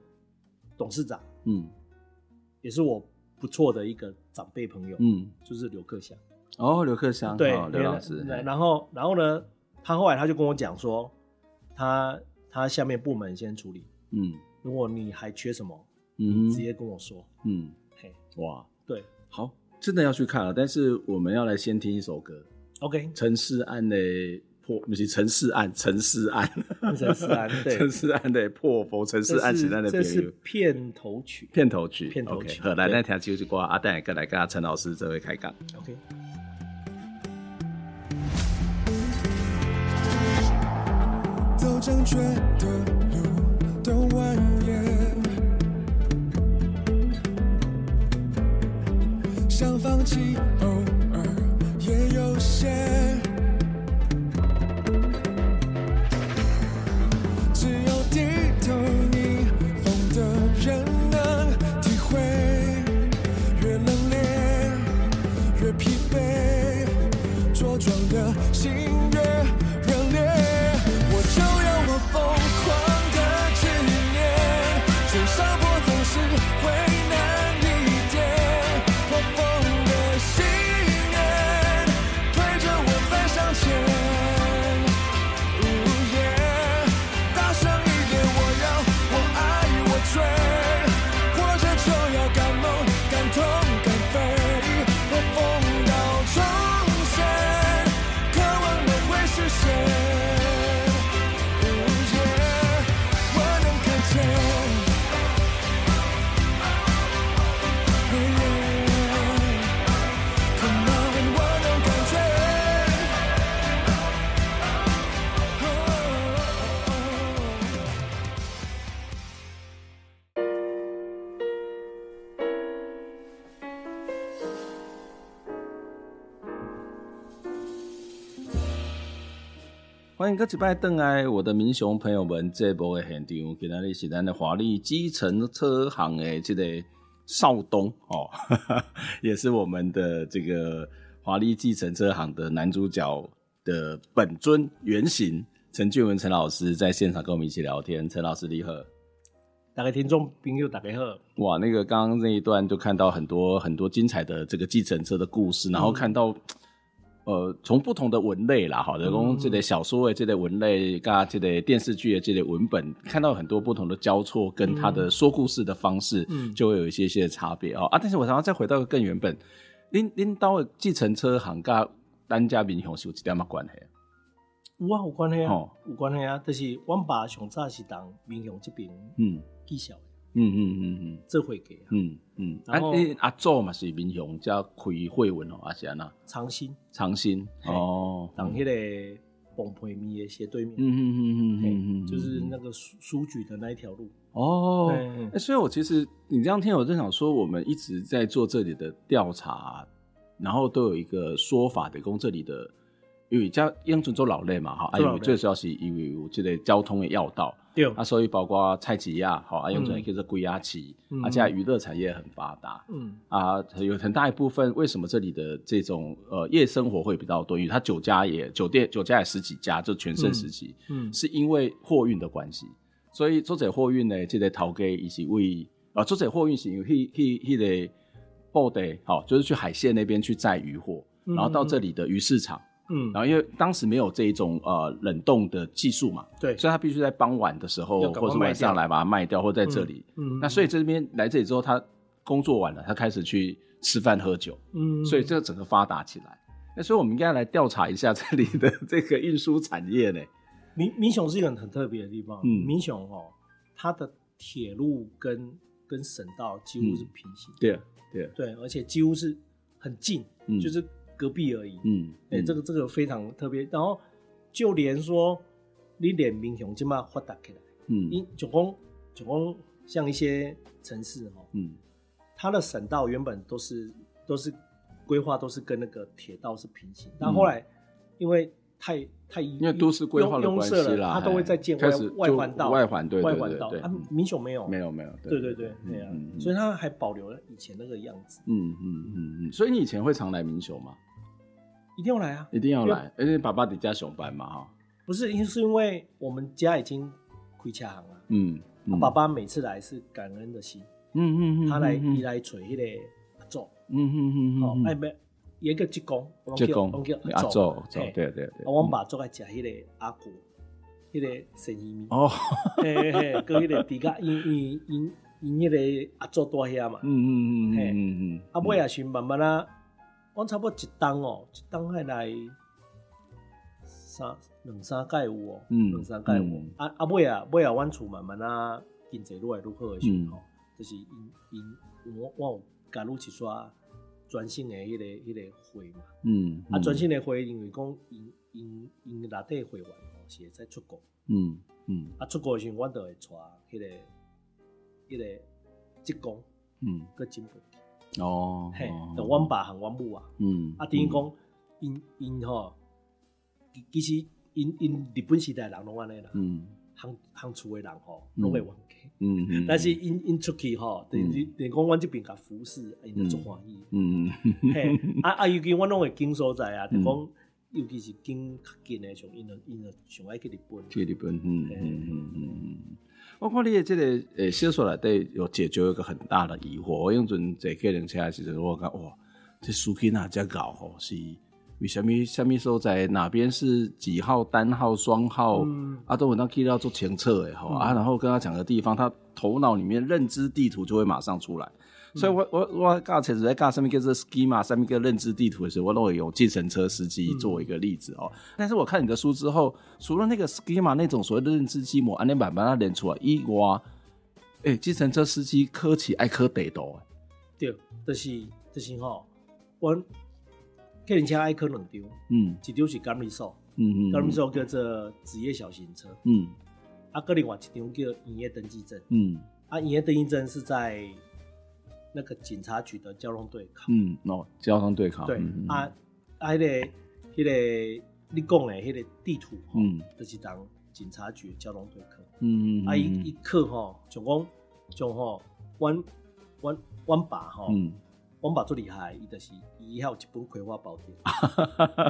[SPEAKER 3] 董事长，嗯，也是我不错的一个长辈朋友，嗯，就是刘克祥，
[SPEAKER 1] 哦，刘克祥，对，刘老师，
[SPEAKER 3] 然后然后呢，他后来他就跟我讲说，他他下面部门先处理，嗯，如果你还缺什么。嗯，直接跟我说。嗯，嘿，
[SPEAKER 1] 哇，
[SPEAKER 3] 对，
[SPEAKER 1] 好，真的要去看了。但是我们要来先听一首歌。
[SPEAKER 3] OK，
[SPEAKER 1] 陈势安的破，不是陈世安，陈世安，
[SPEAKER 3] 陈世安，对，
[SPEAKER 1] 陈世安对破佛，陈世安是那的。
[SPEAKER 3] 这是片头曲，
[SPEAKER 1] 片头曲，
[SPEAKER 3] 片头曲。
[SPEAKER 1] 好，来，那条就是挂阿蛋，跟来跟阿陈老师这位开讲。
[SPEAKER 3] OK。走正确的路都蜿蜒。想放弃，偶尔也有些。
[SPEAKER 1] 欢迎各位登来，我的民雄朋友们，这波的现场，今天是咱的华丽计程车行的这个少东哦，也是我们的这个华丽计程车行的男主角的本尊原型陈俊文陈老师在现场跟我们一起聊天。陈老师你好，
[SPEAKER 3] 大家听众朋友大家好。
[SPEAKER 1] 哇，那个刚刚那一段就看到很多很多精彩的这个计程车的故事，然后看到。嗯呃，从不同的文类啦，好的，从这类小说的这类文类，跟这类电视剧的这类文本，看到很多不同的交错，跟他的说故事的方式，嗯，就会有一些些差别哦啊。但是我想要再回到更原本，恁恁到计程车行跟单家民雄是有一点嘛关系啊？
[SPEAKER 3] 有啊，有关系啊，有关系啊。就是阮爸上早是当民雄这边，嗯，技校。嗯嗯嗯嗯，这会给嗯嗯，啊你
[SPEAKER 1] 阿祖嘛是民雄叫开会文哦，阿是安那
[SPEAKER 3] 长兴
[SPEAKER 1] 长兴哦，
[SPEAKER 3] 当迄个崩培米的斜对面，
[SPEAKER 1] 嗯嗯嗯嗯嗯嗯，
[SPEAKER 3] 就是那个书书局的那一条路。
[SPEAKER 1] 哦。哎，所以我其实你这样听，我就想说，我们一直在做这里的调查，然后都有一个说法，得供这里的，因为叫永春做老类嘛，哈，因为最主要是因为我这个交通的要道。对。啊，所以包括菜市仔，好啊，用这个叫做归亚期，而且娱乐产业很发达，嗯。啊，有很大一部分，为什么这里的这种呃夜生活会比较多？因为它酒家也酒店酒家也十几家，就全盛时期，嗯，是因为货运的关系，所以做者货运呢，这个头家以及为啊做这货运是因为去去去的布袋，好，就是去海线那边去载渔货，然后到这里的鱼市场。嗯，然后因为当时没有这一种呃冷冻的技术嘛，对，所以他必须在傍晚的时候或者是晚上来把它卖掉，或在这里。嗯，那所以这边来这里之后，他工作完了，他开始去吃饭喝酒。嗯，所以这个整个发达起来。那所以我们应该来调查一下这里的这个运输产业呢。
[SPEAKER 3] 民民雄是一个很特别的地方。嗯，民雄哦，它的铁路跟跟省道几乎是平行。对啊，对啊，对，而且几乎是很近，嗯就是。隔壁而已，嗯，哎、欸，这个这个非常特别。然后就连说你连民雄起码发达起来，嗯，因总共总共像一些城市哈，嗯，它的省道原本都是都是规划都是跟那个铁道是平行，但后来因为太太
[SPEAKER 1] 因为都市规划的关系啦，
[SPEAKER 3] 它都会再建外外环道，
[SPEAKER 1] 外环对
[SPEAKER 3] 外环道，啊，民雄没有，
[SPEAKER 1] 没有没有，
[SPEAKER 3] 对对对，对啊，所以它还保留了以前那个样子，嗯
[SPEAKER 1] 嗯嗯嗯，所以你以前会常来民雄吗？
[SPEAKER 3] 一定要来啊！
[SPEAKER 1] 一定要来，而且爸爸在家上班嘛，哈。
[SPEAKER 3] 不是，因是因为我们家已经亏欠行了。嗯，爸爸每次来是感恩的心。嗯嗯嗯。他来，一来找迄个阿祖。嗯嗯嗯嗯。哦，哎没，一个职工，
[SPEAKER 1] 职工，阿祖，对对对。
[SPEAKER 3] 我们爸做爱食迄个阿古，迄个生鱼面。哦。嘿嘿，搁迄个底下，因因因因迄个阿祖住遐嘛。嗯嗯嗯嗯嗯嗯。阿尾也是慢慢啊。我差不多一档哦，一档下来三两三届有哦，两三届有。啊啊尾啊尾啊，阮厝慢慢啊经济愈来愈好的时候，就是因因我我有加入一撮专线的迄个迄个会嘛。嗯。啊，专线的会因为讲因因因内底会员吼是会使出国。嗯嗯。啊，出国的时候，阮就会带迄个迄个职工，嗯，搁进步。哦，嘿，就阮爸和阮母啊，嗯，啊，等于讲，因因吼，其实因因日本时代人拢安尼啦，嗯，行行厝的人吼，拢会冤家，嗯嗯，但是因因出去吼，等于等于讲，阮这边甲服侍，因就足欢喜，嗯嗯，嘿，啊啊，尤其阮拢会经所在啊，就讲，尤其是经较近的，像因因就上爱去日本，
[SPEAKER 1] 去日本，嗯嗯嗯嗯。我看你的这个诶小说内底有解决一个很大的疑惑。我用阵坐客人车的时阵，我讲哇，这司机哪只搞吼？是为什么？什么所在？哪边是几号单号双号？嗯、啊，都闻到 K 料做前侧诶吼啊，然后跟他讲个地方，他头脑里面认知地图就会马上出来。所以我我我教车子在教上面个这 schema 上面个认知地图的时候，我都会用计程车司机做一个例子哦。嗯、但是我看你的书之后，除了那个 schema 那种所谓的认知积模，安尼慢慢它连出来以外，哎，计程车司机科起爱科得多。
[SPEAKER 3] 对，就是就是吼，我客人车爱科两张，嗯，一张是监理所，嗯嗯，监理所叫做职业小型车，嗯，啊，个另外一张叫营业登记证，嗯，啊，营业登记证是在。那个警察局的交通对考，
[SPEAKER 1] 嗯，哦，交通对考，
[SPEAKER 3] 对，啊，啊，迄个，迄个你讲的迄个地图，
[SPEAKER 1] 嗯，
[SPEAKER 3] 就是当警察局交通队考，
[SPEAKER 1] 嗯嗯，
[SPEAKER 3] 啊，伊伊考吼，就讲就吼，阮阮阮爸吼，阮爸最厉害，伊就是伊还有一本葵花宝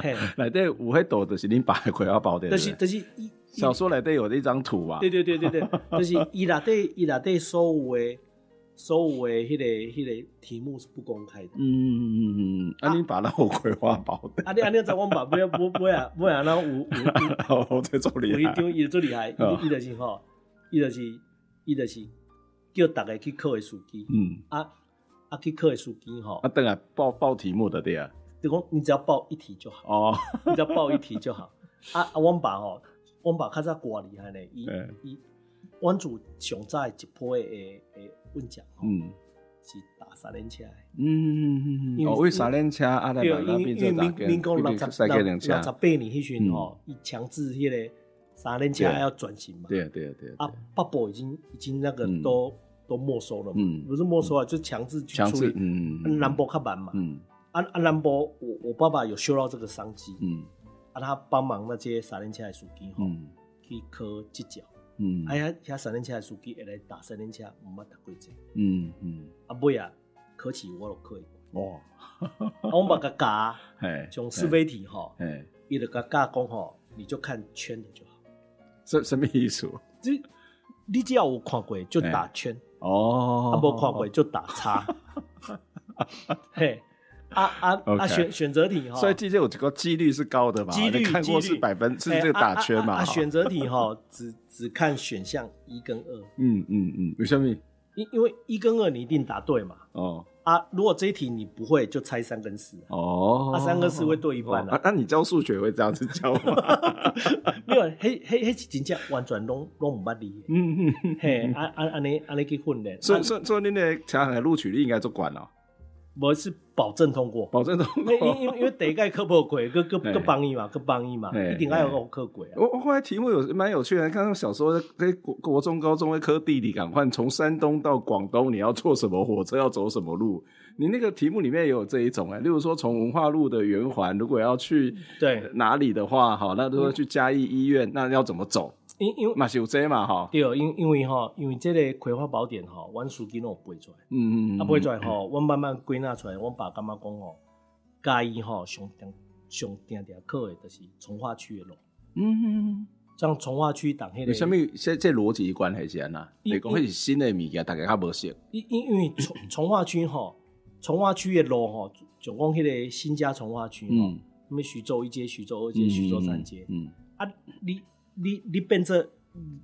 [SPEAKER 3] 典，
[SPEAKER 1] 内底有迄图，就是恁爸的葵花宝典，
[SPEAKER 3] 就是就是伊
[SPEAKER 1] 小说内底有一张图嘛，
[SPEAKER 3] 对对对对对，就是伊内底伊内底所有的。所有的迄个迄个题目是不公开的。
[SPEAKER 1] 嗯嗯嗯嗯，啊，你爸那有葵花宝典。
[SPEAKER 3] 啊，你啊，你在我爸不要不不要不要，然后有有
[SPEAKER 1] 有在做厉害。
[SPEAKER 3] 有一张伊最厉害，伊伊就是吼，伊就是伊就是叫大家去考的书记。嗯。啊啊，去考的书记吼。
[SPEAKER 1] 啊，等下报报题目的对啊。
[SPEAKER 3] 就讲你只要报一题就好。哦。你只要报一题就好。啊啊，我爸吼，我爸较早挂厉害呢，伊伊，阮厝上早一批诶诶。问讲，嗯，是打三轮车，
[SPEAKER 1] 嗯嗯嗯嗯，哦，为三轮车啊，来把那边做大个，
[SPEAKER 3] 民工六十六六十八年迄阵吼，伊强制迄个三轮车要转型嘛，
[SPEAKER 1] 对啊对
[SPEAKER 3] 啊对，啊，北部已经已经那个都都没收了嘛，不是没收啊，就强制去处理，嗯，南部较慢嘛，嗯，啊啊南部，我我爸爸有嗅到这个商机，嗯，啊，他帮忙那些三轮车的司机吼，去考执照。嗯，哎呀，遐三轮车的司机会来打三轮车，毋捌打过这。嗯嗯，啊尾啊，考试我都可以。哇，我捌甲教，从是非题吼，伊就甲教讲吼，你就看圈的就好。
[SPEAKER 1] 什什么意思？
[SPEAKER 3] 你你只要有看过就打圈，哦，啊无看过就打叉。嘿。啊啊啊！选选择题哈，
[SPEAKER 1] 所以这些有这个几率是高的嘛？几率看过是百分是这个打圈嘛？
[SPEAKER 3] 选择题哈，只只看选项一跟二。
[SPEAKER 1] 嗯嗯嗯，为什么？
[SPEAKER 3] 因因为一跟二你一定答对嘛。哦。啊，如果这一题你不会，就猜三跟四。哦。啊，三跟四会对一半啊。
[SPEAKER 1] 那你教数学会这样子教吗？
[SPEAKER 3] 没有，嘿嘿嘿，真正完全拢拢唔捌理。嗯嗯。嘿，安安安尼安尼去训练。
[SPEAKER 1] 所以所以所以，恁的将来录取率应该就管了。
[SPEAKER 3] 我是保证通过，
[SPEAKER 1] 保证通过。
[SPEAKER 3] 因因因为第一届考不过，个个个帮伊嘛，各帮伊嘛，一定爱有个考过啊。
[SPEAKER 1] 我我后来题目有蛮有趣的，看到小时候在国国中、高中会科地理，赶快从山东到广东，你要坐什么火车，要走什么路？你那个题目里面也有这一种哎，例如说从文化路的圆环，如果要去对哪里的话，好，那如果去嘉义医院，那要怎么走？因因为嘛是有这嘛哈，
[SPEAKER 3] 对，因因为哈，因为这个葵花宝典哈，阮书记拢有背出来，嗯嗯嗯，啊背出来吼，阮慢慢归纳出来，阮爸感觉讲吼，嘉义吼上定上定定考的，就是从化区的路，嗯嗯，像从化区当迄个，
[SPEAKER 1] 什么这这逻辑关系是安那？你讲迄是新的物件，大家较无熟。
[SPEAKER 3] 因因因为从从化区吼，从化区的路吼，就讲迄个新家从化区吼，什么徐州一街、徐州二街、徐州三街，嗯，啊你。你你变做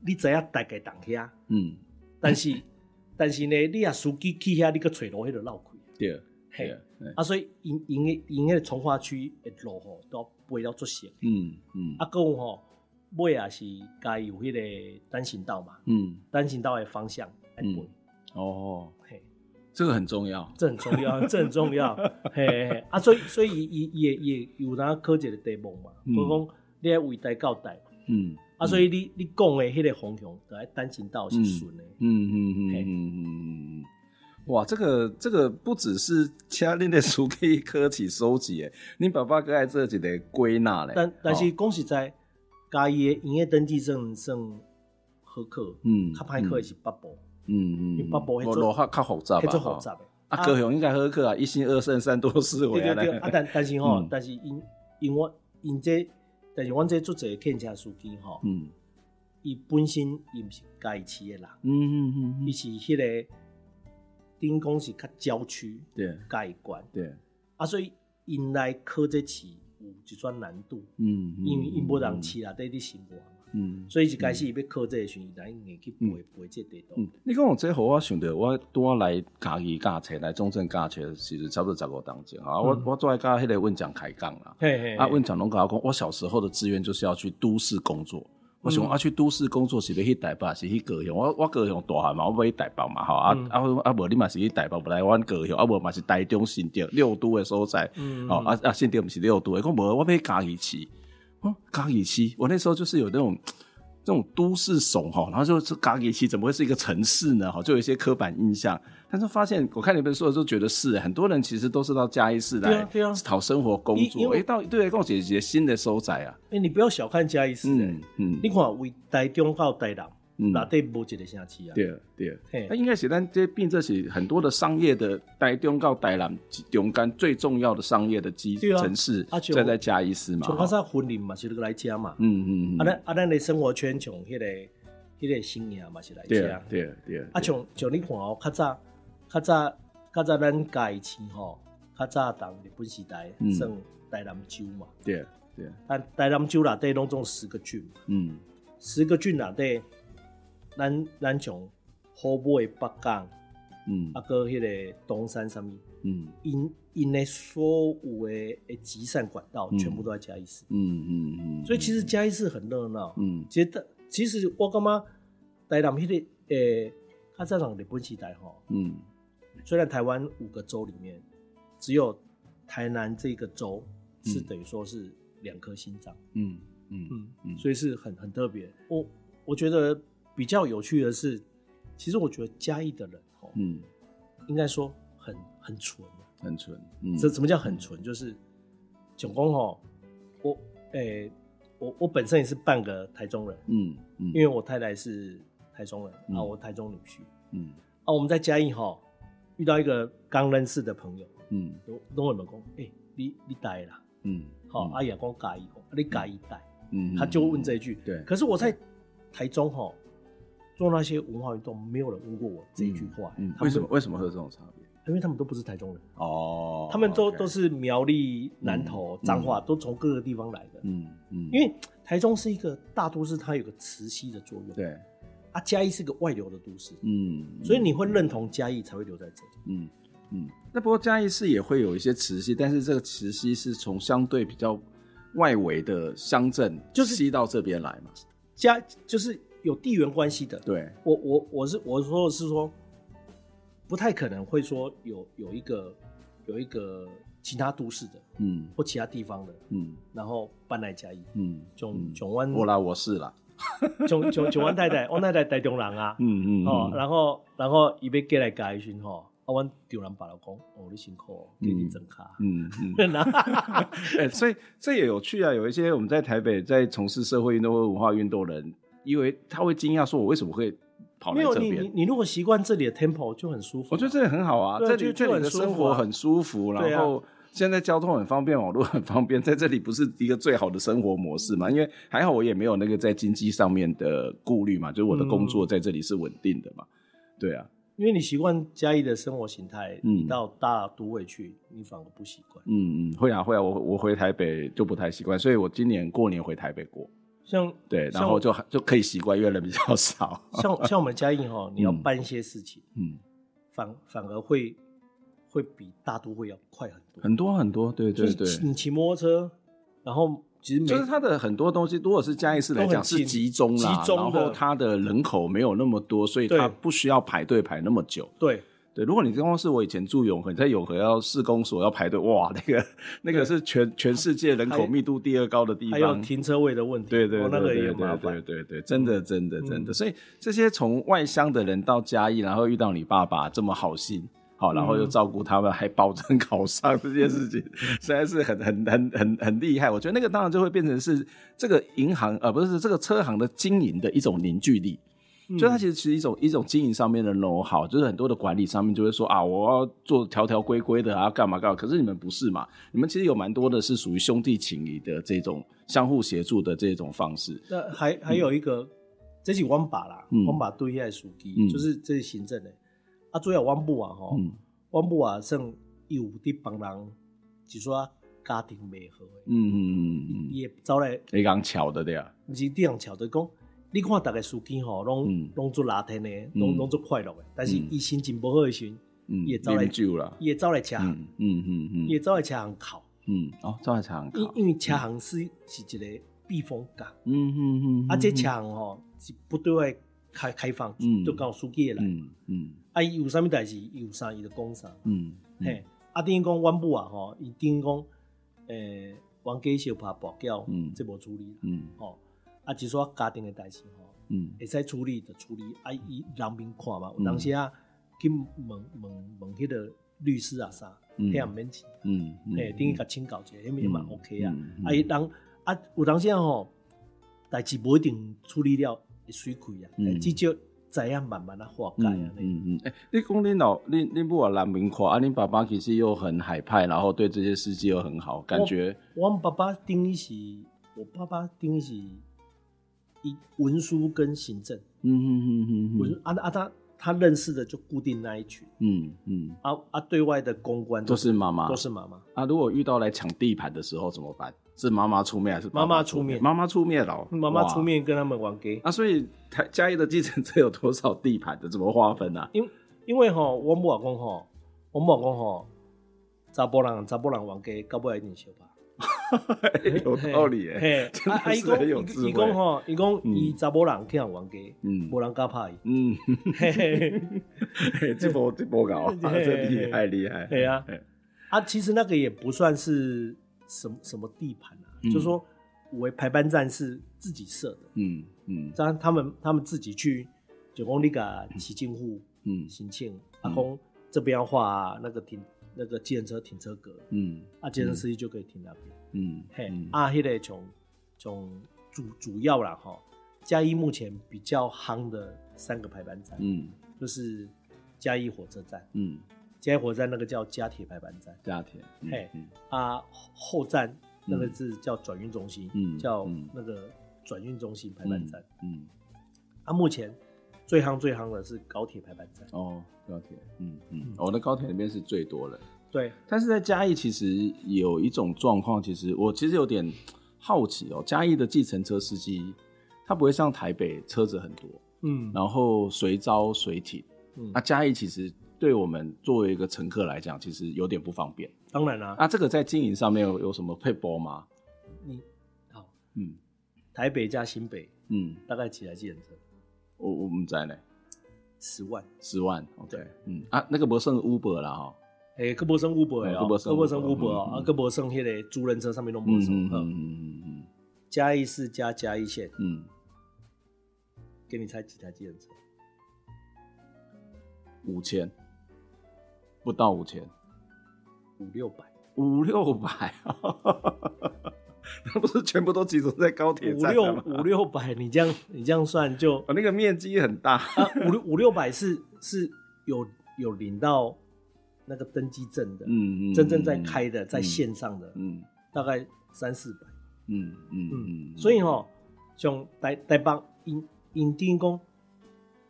[SPEAKER 3] 你知影大概当遐，嗯，但是 但是呢，你啊司机去遐，你个揣路迄个绕开，
[SPEAKER 1] 对，嘿，
[SPEAKER 3] 啊，所以因因个因个从化区的路吼都要背了足熟，嗯嗯，啊，搁有吼尾也是该有迄个单行道嘛，嗯，单行道的方向来背，
[SPEAKER 1] 哦，嘿，这个很重要，
[SPEAKER 3] 这很重要，这很重要，嘿嘿，啊，所以所以伊伊也也有呾考一个题目嘛，比如讲你要为代交代。嗯，啊，所以你你讲的迄个方向，都爱单行道是顺的。嗯嗯嗯嗯嗯
[SPEAKER 1] 嗯，哇，这个这个不只是家里的书可以科起收集诶，你爸爸搁爱做一个归纳嘞。
[SPEAKER 3] 但但是讲实在，嘉义的营业登记证算好考，嗯，较歹考的是北部，嗯嗯，北部迄
[SPEAKER 1] 路较较复杂吧，
[SPEAKER 3] 复杂诶。
[SPEAKER 1] 啊，高雄应该好考啊，一心二圣三多四维啊。
[SPEAKER 3] 对对对，啊，但 但是吼，但是因因我因这。但是阮这做这个检查司机吼，嗯，伊本身伊毋是嘉义市的人，嗯嗯嗯，伊是迄个顶公是较郊区，对，嘉义县，对，啊，所以因来考这市有一段难度，嗯，因为因无人市啊底伫生活嘛，嗯，所以一开始伊要考这个时阵，咱应该去背背这地图。
[SPEAKER 1] 你讲我这好，我想到我拄来家己驾车来中正驾车，其实差不多十五当前啊。我我做来甲迄个运将开讲啦，啊，运将拢甲我讲，我小时候的志愿就是要去都市工作。我想啊，去都市工作是要去台北，是去高雄。我我高雄大汉嘛，我要去台北嘛，吼啊啊啊！无你嘛是去台北，不来阮高雄啊？无嘛是台中新店六都的所在，哦啊啊！新店毋是六都的，讲无我要去嘉义市，哦嘉义市，我那时候就是有那种。这种都市怂哈，然后就是嘉义市怎么会是一个城市呢？哈，就有一些刻板印象。但是发现我看你们说的时候，觉得是很多人其实都是到嘉义市来讨生活工作。哎、啊啊欸，到对，跟我姐姐新的收窄啊。
[SPEAKER 3] 哎、欸，你不要小看嘉义市，嗯嗯，你看为台中到台南。那对无一个城市啊？
[SPEAKER 1] 对对，那应该是咱这并这是很多的商业的台中到台南中间最重要的商业的基城市，再在嘉义市嘛。
[SPEAKER 3] 从较早婚礼嘛，是来家嘛。
[SPEAKER 1] 嗯嗯嗯。
[SPEAKER 3] 啊，咱啊，咱的生活圈从迄个迄个新营嘛是来家。
[SPEAKER 1] 对对。
[SPEAKER 3] 啊，从就你看哦，较早较早较早咱嘉义市吼，较早当日本时代算台南州嘛。
[SPEAKER 1] 对对。
[SPEAKER 3] 但台南州啦，对拢总十个郡。嗯。十个郡啦，对。咱咱从虎尾北港，嗯，啊，搁迄个东山上面，嗯，因因的所有的诶集散管道全部都在嘉义市，嗯嗯嗯，所以其实嘉义市很热闹，嗯，其实其实我感觉台南迄个诶，它这种日本时代吼，嗯，虽然台湾五个州里面只有台南这个州是等于说是两颗心脏，嗯嗯嗯嗯，所以是很很特别，我我觉得。比较有趣的是，其实我觉得嘉义的人哦，嗯，应该说很很纯，
[SPEAKER 1] 很纯。嗯，
[SPEAKER 3] 这什么叫很纯？就是总共哦，我诶、欸，我我本身也是半个台中人，嗯嗯，因为我太太是台中人，啊，我台中女婿，嗯，啊，我们在嘉义哈遇到一个刚认识的朋友，嗯，都都会问讲，哎，你你带啦，嗯，好，阿姨讲嘉义，你嘉义带，嗯，他就问这一句，对，可是我在台中哈。做那些文化运动，没有人问过我这一句话。
[SPEAKER 1] 嗯，为什么？为什么会有这种差别？
[SPEAKER 3] 因为他们都不是台中人哦，他们都都是苗栗、南投、彰化，都从各个地方来的。嗯嗯，因为台中是一个大都市，它有个磁吸的作用。对啊，嘉义是个外流的都市。嗯，所以你会认同嘉义才会留在这里。
[SPEAKER 1] 嗯嗯，那不过嘉义市也会有一些磁吸，但是这个磁吸是从相对比较外围的乡镇就是吸到这边来嘛。
[SPEAKER 3] 嘉就是。有地缘关系的，
[SPEAKER 1] 对，
[SPEAKER 3] 我我我是我说的是说，不太可能会说有有一个有一个其他都市的，嗯，或其他地方的，嗯，然后搬来嘉义，嗯，囧囧湾，
[SPEAKER 1] 我啦，我是啦，
[SPEAKER 3] 囧囧囧湾太太，我太太台中人啊，嗯嗯，哦，然后然后伊要过来嘉义时吼，啊，阮中南爸老公，哦，你辛苦，给你整卡，嗯嗯，
[SPEAKER 1] 哎，所以这也有趣啊，有一些我们在台北在从事社会运动或文化运动的人。因为他会惊讶，说我为什么会跑来
[SPEAKER 3] 这边？你，你如果习惯这里的 tempo 就很舒服。
[SPEAKER 1] 我觉得这里很好啊，这里这里的生活很舒服，然后现在交通很方便，网络很方便，在这里不是一个最好的生活模式嘛？因为还好我也没有那个在经济上面的顾虑嘛，就是我的工作在这里是稳定的嘛。对啊，
[SPEAKER 3] 因为你习惯嘉义的生活形态，你到大都会去，你反而不习惯。
[SPEAKER 1] 嗯嗯，会啊会啊，我我回台北就不太习惯，所以我今年过年回台北过。
[SPEAKER 3] 像
[SPEAKER 1] 对，然后就就可以习惯，因为人比较少。
[SPEAKER 3] 像像我们嘉义哈，你要办一些事情，嗯，反反而会会比大都会要快很多，
[SPEAKER 1] 很多很多。对对对，
[SPEAKER 3] 你骑摩托车，然后其实
[SPEAKER 1] 就是它的很多东西，如果是嘉义市来讲是集中了，集中，然后它的人口没有那么多，所以它不需要排队排那么久。
[SPEAKER 3] 对。
[SPEAKER 1] 对，如果你刚刚是我以前住永和，你在永和要市公所要排队，哇，那个那个是全全世界人口密度第二高的地方，
[SPEAKER 3] 还有停车位的问
[SPEAKER 1] 题，对对对对对对对，真的真的真的，所以这些从外乡的人到嘉义，然后遇到你爸爸这么好心，好，然后又照顾他们，还保证考上这件事情，实在是很很很很很厉害。我觉得那个当然就会变成是这个银行啊，不是这个车行的经营的一种凝聚力。就它其实是一种一种经营上面的 know how，就是很多的管理上面就会说啊，我要做条条规规的啊，干嘛干嘛。可是你们不是嘛？你们其实有蛮多的是属于兄弟情谊的这种相互协助的这种方式。
[SPEAKER 3] 那还还有一个，嗯、这是王把啦，王把对下属机，嗯、就是这是行政的。啊，主要王部啊，吼，王部啊，算有的帮人，就说家庭美和。嗯嗯嗯嗯，也招来
[SPEAKER 1] 非常巧的对啊，
[SPEAKER 3] 不是这样巧的讲。你看，大概司机吼，拢拢做垃圾呢，拢拢做快乐的。但是伊心情不好的时，也招来，也招来车行，嗯嗯嗯，也招来车行哭，
[SPEAKER 1] 嗯哦，招来车行考。
[SPEAKER 3] 因因为车行是是一个避风港，嗯嗯嗯，啊，这车行吼是不对外开开放，就搞司机来，嗯啊，伊有啥物代志，伊有啥伊就讲啥，嗯嘿，啊，等于讲阮母啊吼，伊等于讲，诶，阮家小怕跋筊，嗯，这无处理，嗯，吼。啊，就说家庭的代志吼，嗯，会使处理就处理，啊，伊人民看嘛，有当时啊，去问问问迄个律师啊啥，遐毋免钱，嗯，诶，等于甲请教者，迄嘛 OK 啊，啊，伊人啊，有当时啊吼，代志无一定处理了会水亏啊，至少知影慢慢啊化解啊，
[SPEAKER 1] 嗯嗯，诶，你讲恁老恁恁母啊人民看，啊，恁爸爸其实又很海派，然后对这些司机又很好，感觉，
[SPEAKER 3] 我爸爸等于是，我爸爸等于是。一文书跟行政，嗯嗯嗯嗯，文啊啊他他认识的就固定那一群，嗯嗯，啊啊对外的公关
[SPEAKER 1] 都是妈妈，
[SPEAKER 3] 都是妈妈。
[SPEAKER 1] 啊，如果遇到来抢地盘的时候怎么办？是妈妈出面还是
[SPEAKER 3] 妈妈出面？
[SPEAKER 1] 妈妈出面了，
[SPEAKER 3] 妈妈出面跟他们玩 gay。
[SPEAKER 1] 啊，所以台嘉义的继承者有多少地盘的？怎么划分啊？
[SPEAKER 3] 因因为哈，我母老公哈，我母老公哈，查波人查波人玩 gay，搞不来一定小吧。
[SPEAKER 1] 有道理哎，真的是很有智慧。伊讲吼，
[SPEAKER 3] 伊讲伊查某人去人冤家，嗯，无人敢拍伊，嗯，嘿
[SPEAKER 1] 嘿，这波这波搞，这厉害厉害。
[SPEAKER 3] 对啊，啊，其实那个也不算是什么什么地盘啊，就是说，我排班站是自己设的，嗯嗯，这样他们他们自己去九公里个骑进户，嗯，行庆，阿公这边要画那个停。那个计程车停车格，嗯，啊，计程司机就可以停那边，嗯，嘿，啊，迄个从从主主要啦哈，嘉义目前比较夯的三个排班站，嗯，就是嘉义火车站，嗯，嘉义火车站那个叫嘉铁排班站，
[SPEAKER 1] 嘉铁，
[SPEAKER 3] 嘿，啊，后站那个是叫转运中心，嗯，叫那个转运中心排班站，嗯，啊，目前。最夯最夯的是高铁排班站
[SPEAKER 1] 哦，高铁，嗯嗯，我的高铁那边是最多的，
[SPEAKER 3] 对。
[SPEAKER 1] 但是在嘉义其实有一种状况，其实我其实有点好奇哦，嘉义的计程车司机他不会像台北车子很多，嗯，然后随招随停，嗯，那嘉义其实对我们作为一个乘客来讲，其实有点不方便。
[SPEAKER 3] 当然啦，
[SPEAKER 1] 那这个在经营上面有有什么配波吗？
[SPEAKER 3] 你好，嗯，台北加新北，嗯，大概几台计程车？
[SPEAKER 1] 我我们在呢，
[SPEAKER 3] 十万。
[SPEAKER 1] 十万，OK，嗯啊，那个不算 Uber 啦哈，
[SPEAKER 3] 诶，个不算 Uber 哦，个不算 Uber 哦，啊，个不算迄个租人车上面拢不算，嗯。嗯嗯嗯，嘉义市加嘉义县，嗯，给你猜几台计程车？
[SPEAKER 1] 五千，不到五千，
[SPEAKER 3] 五六百，
[SPEAKER 1] 五六百。那不是全部都集中在高铁站
[SPEAKER 3] 五六五六百，你这样你这样算就，
[SPEAKER 1] 哦，那个面积很大啊。
[SPEAKER 3] 五六五六百是是有有领到那个登机证的，嗯嗯，真正在开的，在线上的，嗯，大概三四百，嗯嗯嗯。所以哈，像台台北因因丁工，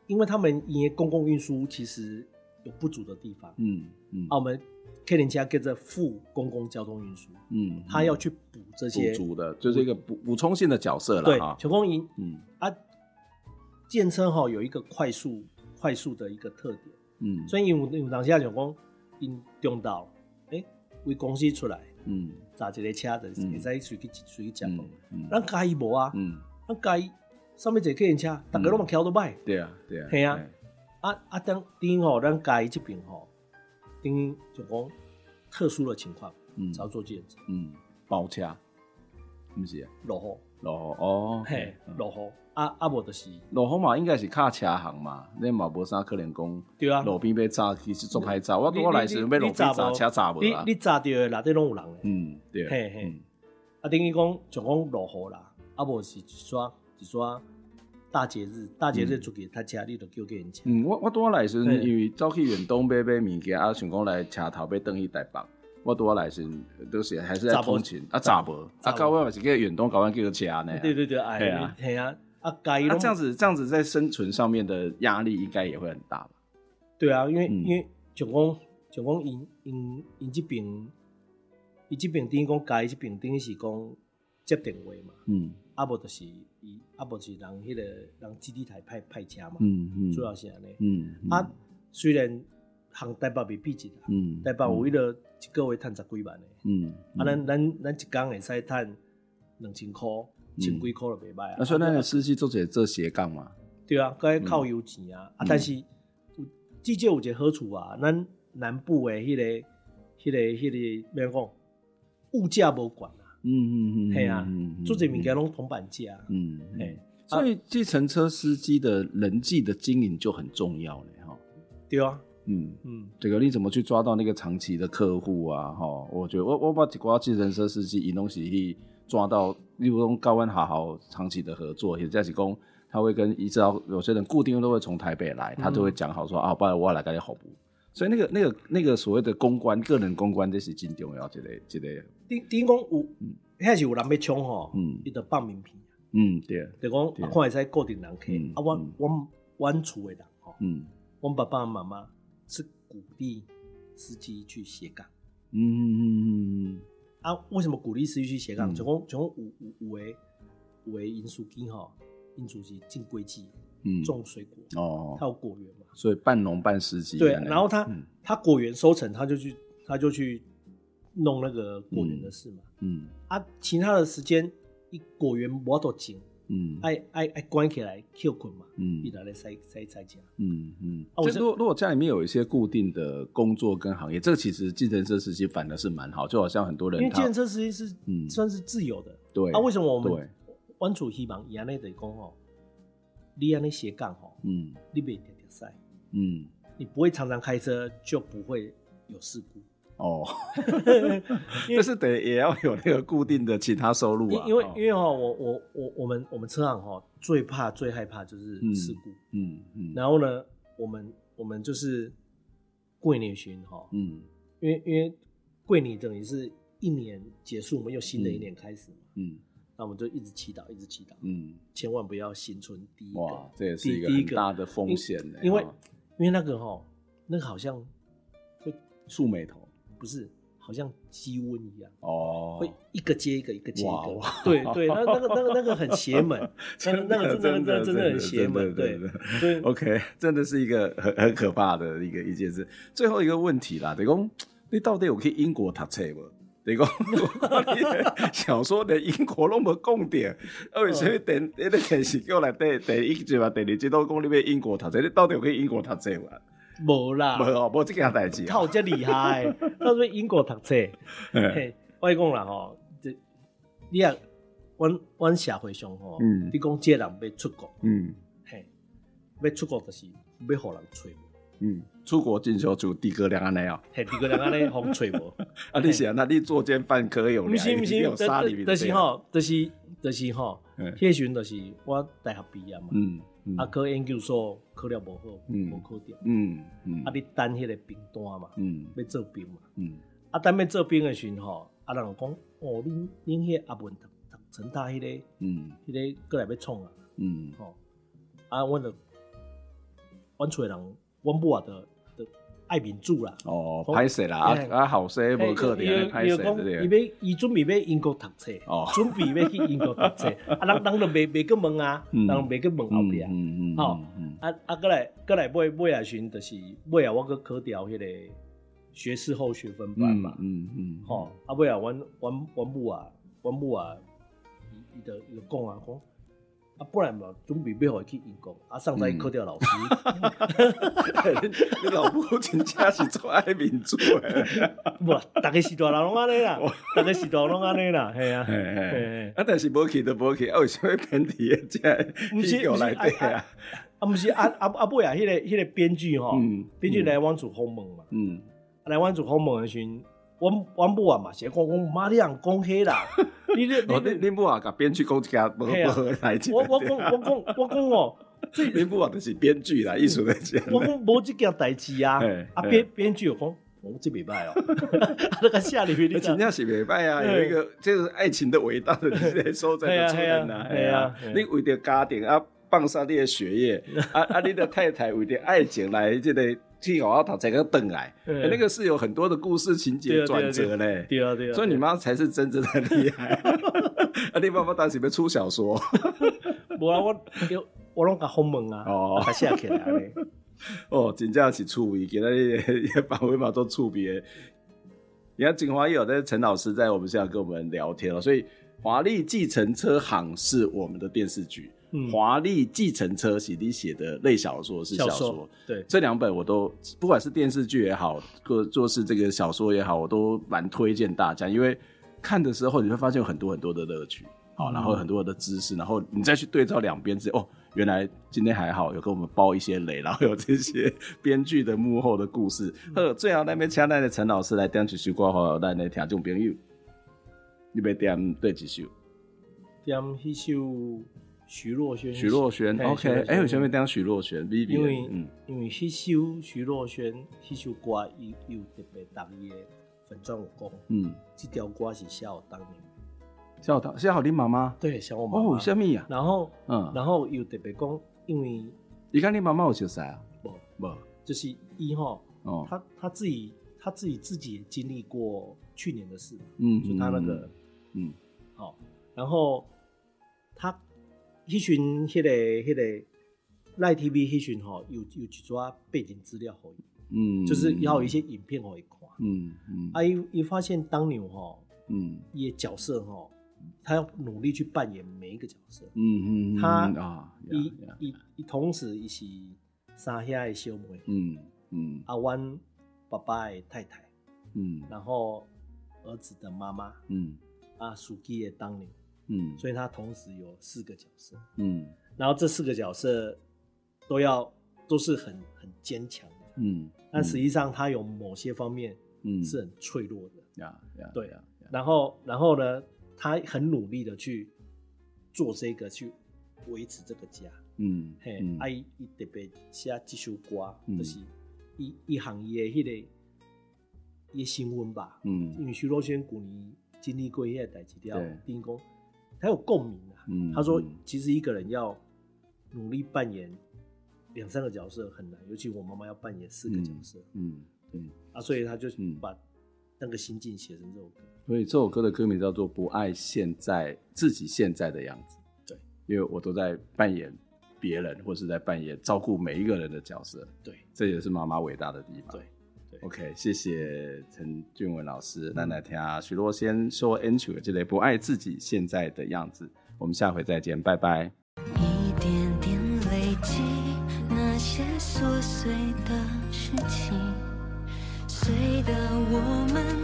[SPEAKER 3] 因为他们因为公共运输其实有不足的地方，嗯嗯，啊我们。客人家跟着副公共交通运输，嗯，他要去补这些
[SPEAKER 1] 补足的，就是一个补补充性的角色了。
[SPEAKER 3] 对，全公营，嗯。啊，建车哈有一个快速快速的一个特点，嗯，所以有有当下讲讲因中道，哎，为公司出来，嗯，砸一个车子，会使随去随去接驳，嗯，咱家己无啊，嗯，咱家己上面一个客人车，大家拢嘛桥都买，
[SPEAKER 1] 对啊，对啊，
[SPEAKER 3] 系啊，啊啊等等吼，咱家己这边吼。因就讲特殊的情况，嗯，才要做检查，
[SPEAKER 1] 嗯，包车，不是啊，
[SPEAKER 3] 落雨，
[SPEAKER 1] 落雨哦，
[SPEAKER 3] 嘿，落雨，啊啊，无就是
[SPEAKER 1] 落雨嘛，应该是卡车行嘛，你嘛无啥可能讲，对啊，路边要炸，其实做歹炸，我我来时要路边炸车炸无啦，
[SPEAKER 3] 你你炸掉的内底拢有人诶，
[SPEAKER 1] 嗯，对，
[SPEAKER 3] 嘿嘿，啊，等于讲就讲落雨啦，啊无是一刷一刷。大节日，大节日出去，他家里都叫给人家。
[SPEAKER 1] 嗯，我我拄来时，因为走去远东买买物件，啊，想讲来车头要等去台北。我拄来时，都是还是在通勤，啊，咋无？啊，到尾嘛是叫远东，搞完叫个车呢。
[SPEAKER 3] 对对对，哎呀，系啊，啊，该
[SPEAKER 1] 那这样子，这样子在生存上面的压力应该也会很大吧？
[SPEAKER 3] 对啊，因为因为就讲就讲因因因这边，伊这边等于讲该这边等于是讲接电话嘛，嗯，啊无就是。伊啊，无是人迄个人基地台派派车嘛，嗯嗯，主要是安尼，嗯啊，虽然行台北未必值啊，嗯，台北有迄个一个月趁十几万诶，嗯，啊，咱咱咱一工会使趁两千箍，千几箍就袂歹啊。
[SPEAKER 1] 那所以咱个司机做者做斜杠嘛，
[SPEAKER 3] 对啊，该靠油钱啊，啊，但是有至少有一个好处啊，咱南部的迄个迄个迄个，免讲物价无管啊。
[SPEAKER 1] 嗯嗯嗯，
[SPEAKER 3] 嘿啊，做这物件拢铜板价，
[SPEAKER 1] 嗯，嘿，所以计程车司机的人际的经营就很重要嘞，哈，
[SPEAKER 3] 对啊，
[SPEAKER 1] 嗯嗯，这个你怎么去抓到那个长期的客户啊？哈，我觉得我我把几挂计程车司机引东西去抓到，例如说高温好好长期的合作，也在是讲他会跟一直到有些人固定都会从台北来，他都会讲好说啊，不然我来跟你服务。所以那个、那个、那个所谓的公关，个人公关，这是真重要。这个、这个。
[SPEAKER 3] 顶顶讲有，还是有人要抢吼，嗯，伊就放名片。
[SPEAKER 1] 嗯，对。
[SPEAKER 3] 就讲，看会使固定人客。啊，我我我厝的人吼，嗯，我爸爸妈妈是鼓励司机去斜杠。嗯嗯嗯嗯嗯。啊，为什么鼓励司机去斜杠？就讲就讲有有有诶有诶因素机吼，因主是进轨迹。嗯，种水果哦，他有果园嘛，
[SPEAKER 1] 所以半农半司机。
[SPEAKER 3] 对，然后他他果园收成，他就去他就去弄那个果园的事嘛。嗯，啊，其他的时间，一果园我都紧，嗯，爱爱爱关起来休困嘛，嗯，一直在塞塞塞家。
[SPEAKER 1] 嗯嗯。啊，如果如果家里面有一些固定的工作跟行业，这个其实计程车司机反而是蛮好，就好像很多人
[SPEAKER 3] 因为计程车司机是嗯算是自由的。
[SPEAKER 1] 对。
[SPEAKER 3] 啊，为什么我们湾主希望亚内得讲哦？你安尼斜杠吼，嗯，你别塞，嗯，你不会常常开车，就不会有事故哦。
[SPEAKER 1] 但是得也要有那个固定的其他收入啊。
[SPEAKER 3] 因为因为哈，我我我我们我们车行哈，最怕最害怕就是事故，嗯嗯。然后呢，我们我们就是过年巡哈，嗯，因为因为过年等于是一年结束，我们又新的一年开始嘛，嗯。那我们就一直祈祷，一直祈祷，嗯，千万不要心存第一个，
[SPEAKER 1] 哇，这也是一个很大的风险呢。
[SPEAKER 3] 因为因为那个哈，那个好像会
[SPEAKER 1] 触眉头，
[SPEAKER 3] 不是，好像鸡瘟一样。哦，会一个接一个，一个接一个，对对，那那个那个那个很邪门，那个那个真的真的很邪门，对。对。
[SPEAKER 1] OK，真的是一个很很可怕的一个一件事。最后一个问题啦，等于讲你到底有去英国读册无？你讲，小说连英国拢无讲点，啊为什么电那个电视剧内第第一集嘛，第二集都讲你要英国读册，你到底有去英国读册无？
[SPEAKER 3] 无啦，
[SPEAKER 1] 无哦，无这件代志。
[SPEAKER 3] 他有这厉害，他说英国读册。嘿，我讲啦吼，这你啊，阮阮社会上吼，你讲这人要出国，嗯，嘿，要出国就是要互人找。
[SPEAKER 1] 嗯，出国进修就诸葛亮安尼哦，
[SPEAKER 3] 嘿，诸葛亮安尼 风吹无？
[SPEAKER 1] 啊，你想那你作奸犯科有两，
[SPEAKER 3] 不是不是，但是吼，就是就是吼，迄时阵就是我大学毕业嘛，嗯，啊，考研究所考了无好，无考掉，嗯嗯，啊，你等迄个兵单嘛，嗯，要做兵嘛，嗯，啊，等要做兵的时阵吼，啊，人讲，哦，恁恁迄个阿文读读成大迄个，嗯，迄个过来要创啊，嗯，吼，啊，阮就，阮厝诶人。阮母啊，的的爱民主啦，
[SPEAKER 1] 哦，歹势啦，啊啊，后生无可能，歹势对对。
[SPEAKER 3] 伊要伊准备要英国读册，哦，准备要去英国读册，啊，人人都未未去问啊，人未去问后壁，嗯嗯，吼，啊啊，过来过来尾尾啊，寻就是尾啊，我去考掉迄个学士后学分班嘛，嗯嗯，吼，啊尾啊，阮阮阮母啊，阮母啊，伊伊就伊就讲啊讲。啊，不然嘛，准备要回去英国，啊，上在考掉老师。
[SPEAKER 1] 你老母真正是做爱民主诶，
[SPEAKER 3] 无，大家是大人拢安尼啦，大家是大人拢安尼啦，系啊，系
[SPEAKER 1] 系。啊，但是无去都无去，啊，为什么偏题诶？这戏有来对啊？
[SPEAKER 3] 啊，不是啊啊啊，尾啊，迄个迄个编剧吼，编剧来阮厝访问嘛，嗯，来阮厝访问诶时。阮阮母啊嘛，是讲讲妈你人讲起啦，你你
[SPEAKER 1] 你你母啊，甲编剧讲一件，无无来
[SPEAKER 3] 我我讲我讲我讲哦，
[SPEAKER 1] 你母啊就是编剧啦，艺术来讲。
[SPEAKER 3] 我讲无这件代志啊，啊编编剧又讲，我这袂歹哦，那个下里面你
[SPEAKER 1] 真正是袂歹啊，有一个就是爱情的伟大的这些所在的出现呐，系啊，你为着家庭啊放下你的学业，啊啊你的太太为着爱情来这个。去学校读才个等来，那个是有很多的故事情节转折嘞。对啊对啊，所以你妈才是真正的厉害。啊，你爸爸当时要出小说？
[SPEAKER 3] 无啊，我我拢甲访问啊，哦，写起来嘞。
[SPEAKER 1] 哦，真正是趣味，今日也把尾嘛做趣味。你看，锦华也有在陈老师在我们现在跟我们聊天了，所以华丽计程车行是我们的电视剧。华丽计程车是你写的类小说是小说，对，这两本我都不管是电视剧也好，或做是这个小说也好，我都蛮推荐大家，因为
[SPEAKER 4] 看的时候，你会发现有很多很多的乐趣，好，然后很多的知识，然后你再去对照两边之后，哦，原来今天还好有跟我们包一些雷，然后有这些编剧的幕后的故事。呃，最好那边请来的陈老师来点几首歌，好，来来听众朋友，你要点对几首？
[SPEAKER 3] 点一首徐若瑄。
[SPEAKER 4] 徐若瑄，OK，哎，为什么点徐若瑄？
[SPEAKER 3] 因为，嗯，因为那首徐若瑄那首歌有有特别特别的。粉专我讲，嗯，这条歌是写我当年，
[SPEAKER 4] 写我写好你妈妈，
[SPEAKER 3] 对，写我妈妈。
[SPEAKER 4] 哦，什么呀？
[SPEAKER 3] 然后，嗯，然后又特别讲，因为
[SPEAKER 4] 你看你妈妈有熟悉啊？
[SPEAKER 3] 不不，就是一号，哦，他他自己他自己自己也经历过去年的事，嗯，就他那个，嗯，好，然后他一群迄个迄个赖 TV 一群吼，有有一撮背景资料，嗯，就是要有一些影片可以看。嗯嗯，啊，伊伊发现当牛吼，嗯，一角色吼，他要努力去扮演每一个角色，嗯嗯，他啊，一一一同时伊是三兄的小妹，嗯嗯，阿湾爸爸的太太，嗯，然后儿子的妈妈，嗯，啊，司机的当牛，嗯，所以他同时有四个角色，嗯，然后这四个角色都要都是很很坚强的，嗯，但实际上他有某些方面。嗯，是很脆弱的。呀呀，对。啊。然后，然后呢，他很努力的去做这个，去维持这个家。嗯，嘿，阿姨伊特别写这首歌，就是一一行业迄个一新闻吧。嗯，因为徐若瑄古年经历过一些代志掉，丁公他有共鸣啊。嗯，他说其实一个人要努力扮演两三个角色很难，尤其我妈妈要扮演四个角色。嗯。嗯啊，所以他就把那个心境写成这首歌。
[SPEAKER 4] 所以这首歌的歌名叫做《不爱现在自己现在的样子》。
[SPEAKER 3] 对，
[SPEAKER 4] 因为我都在扮演别人，或是在扮演照顾每一个人的角色。
[SPEAKER 3] 对，
[SPEAKER 4] 这也是妈妈伟大的地方。
[SPEAKER 3] 对
[SPEAKER 4] ，OK，谢谢陈俊文老师。那、嗯、来听徐若先说 Entry 这类不爱自己现在的样子。我们下回再见，拜拜。一点点累积那些琐碎的事情。碎的我们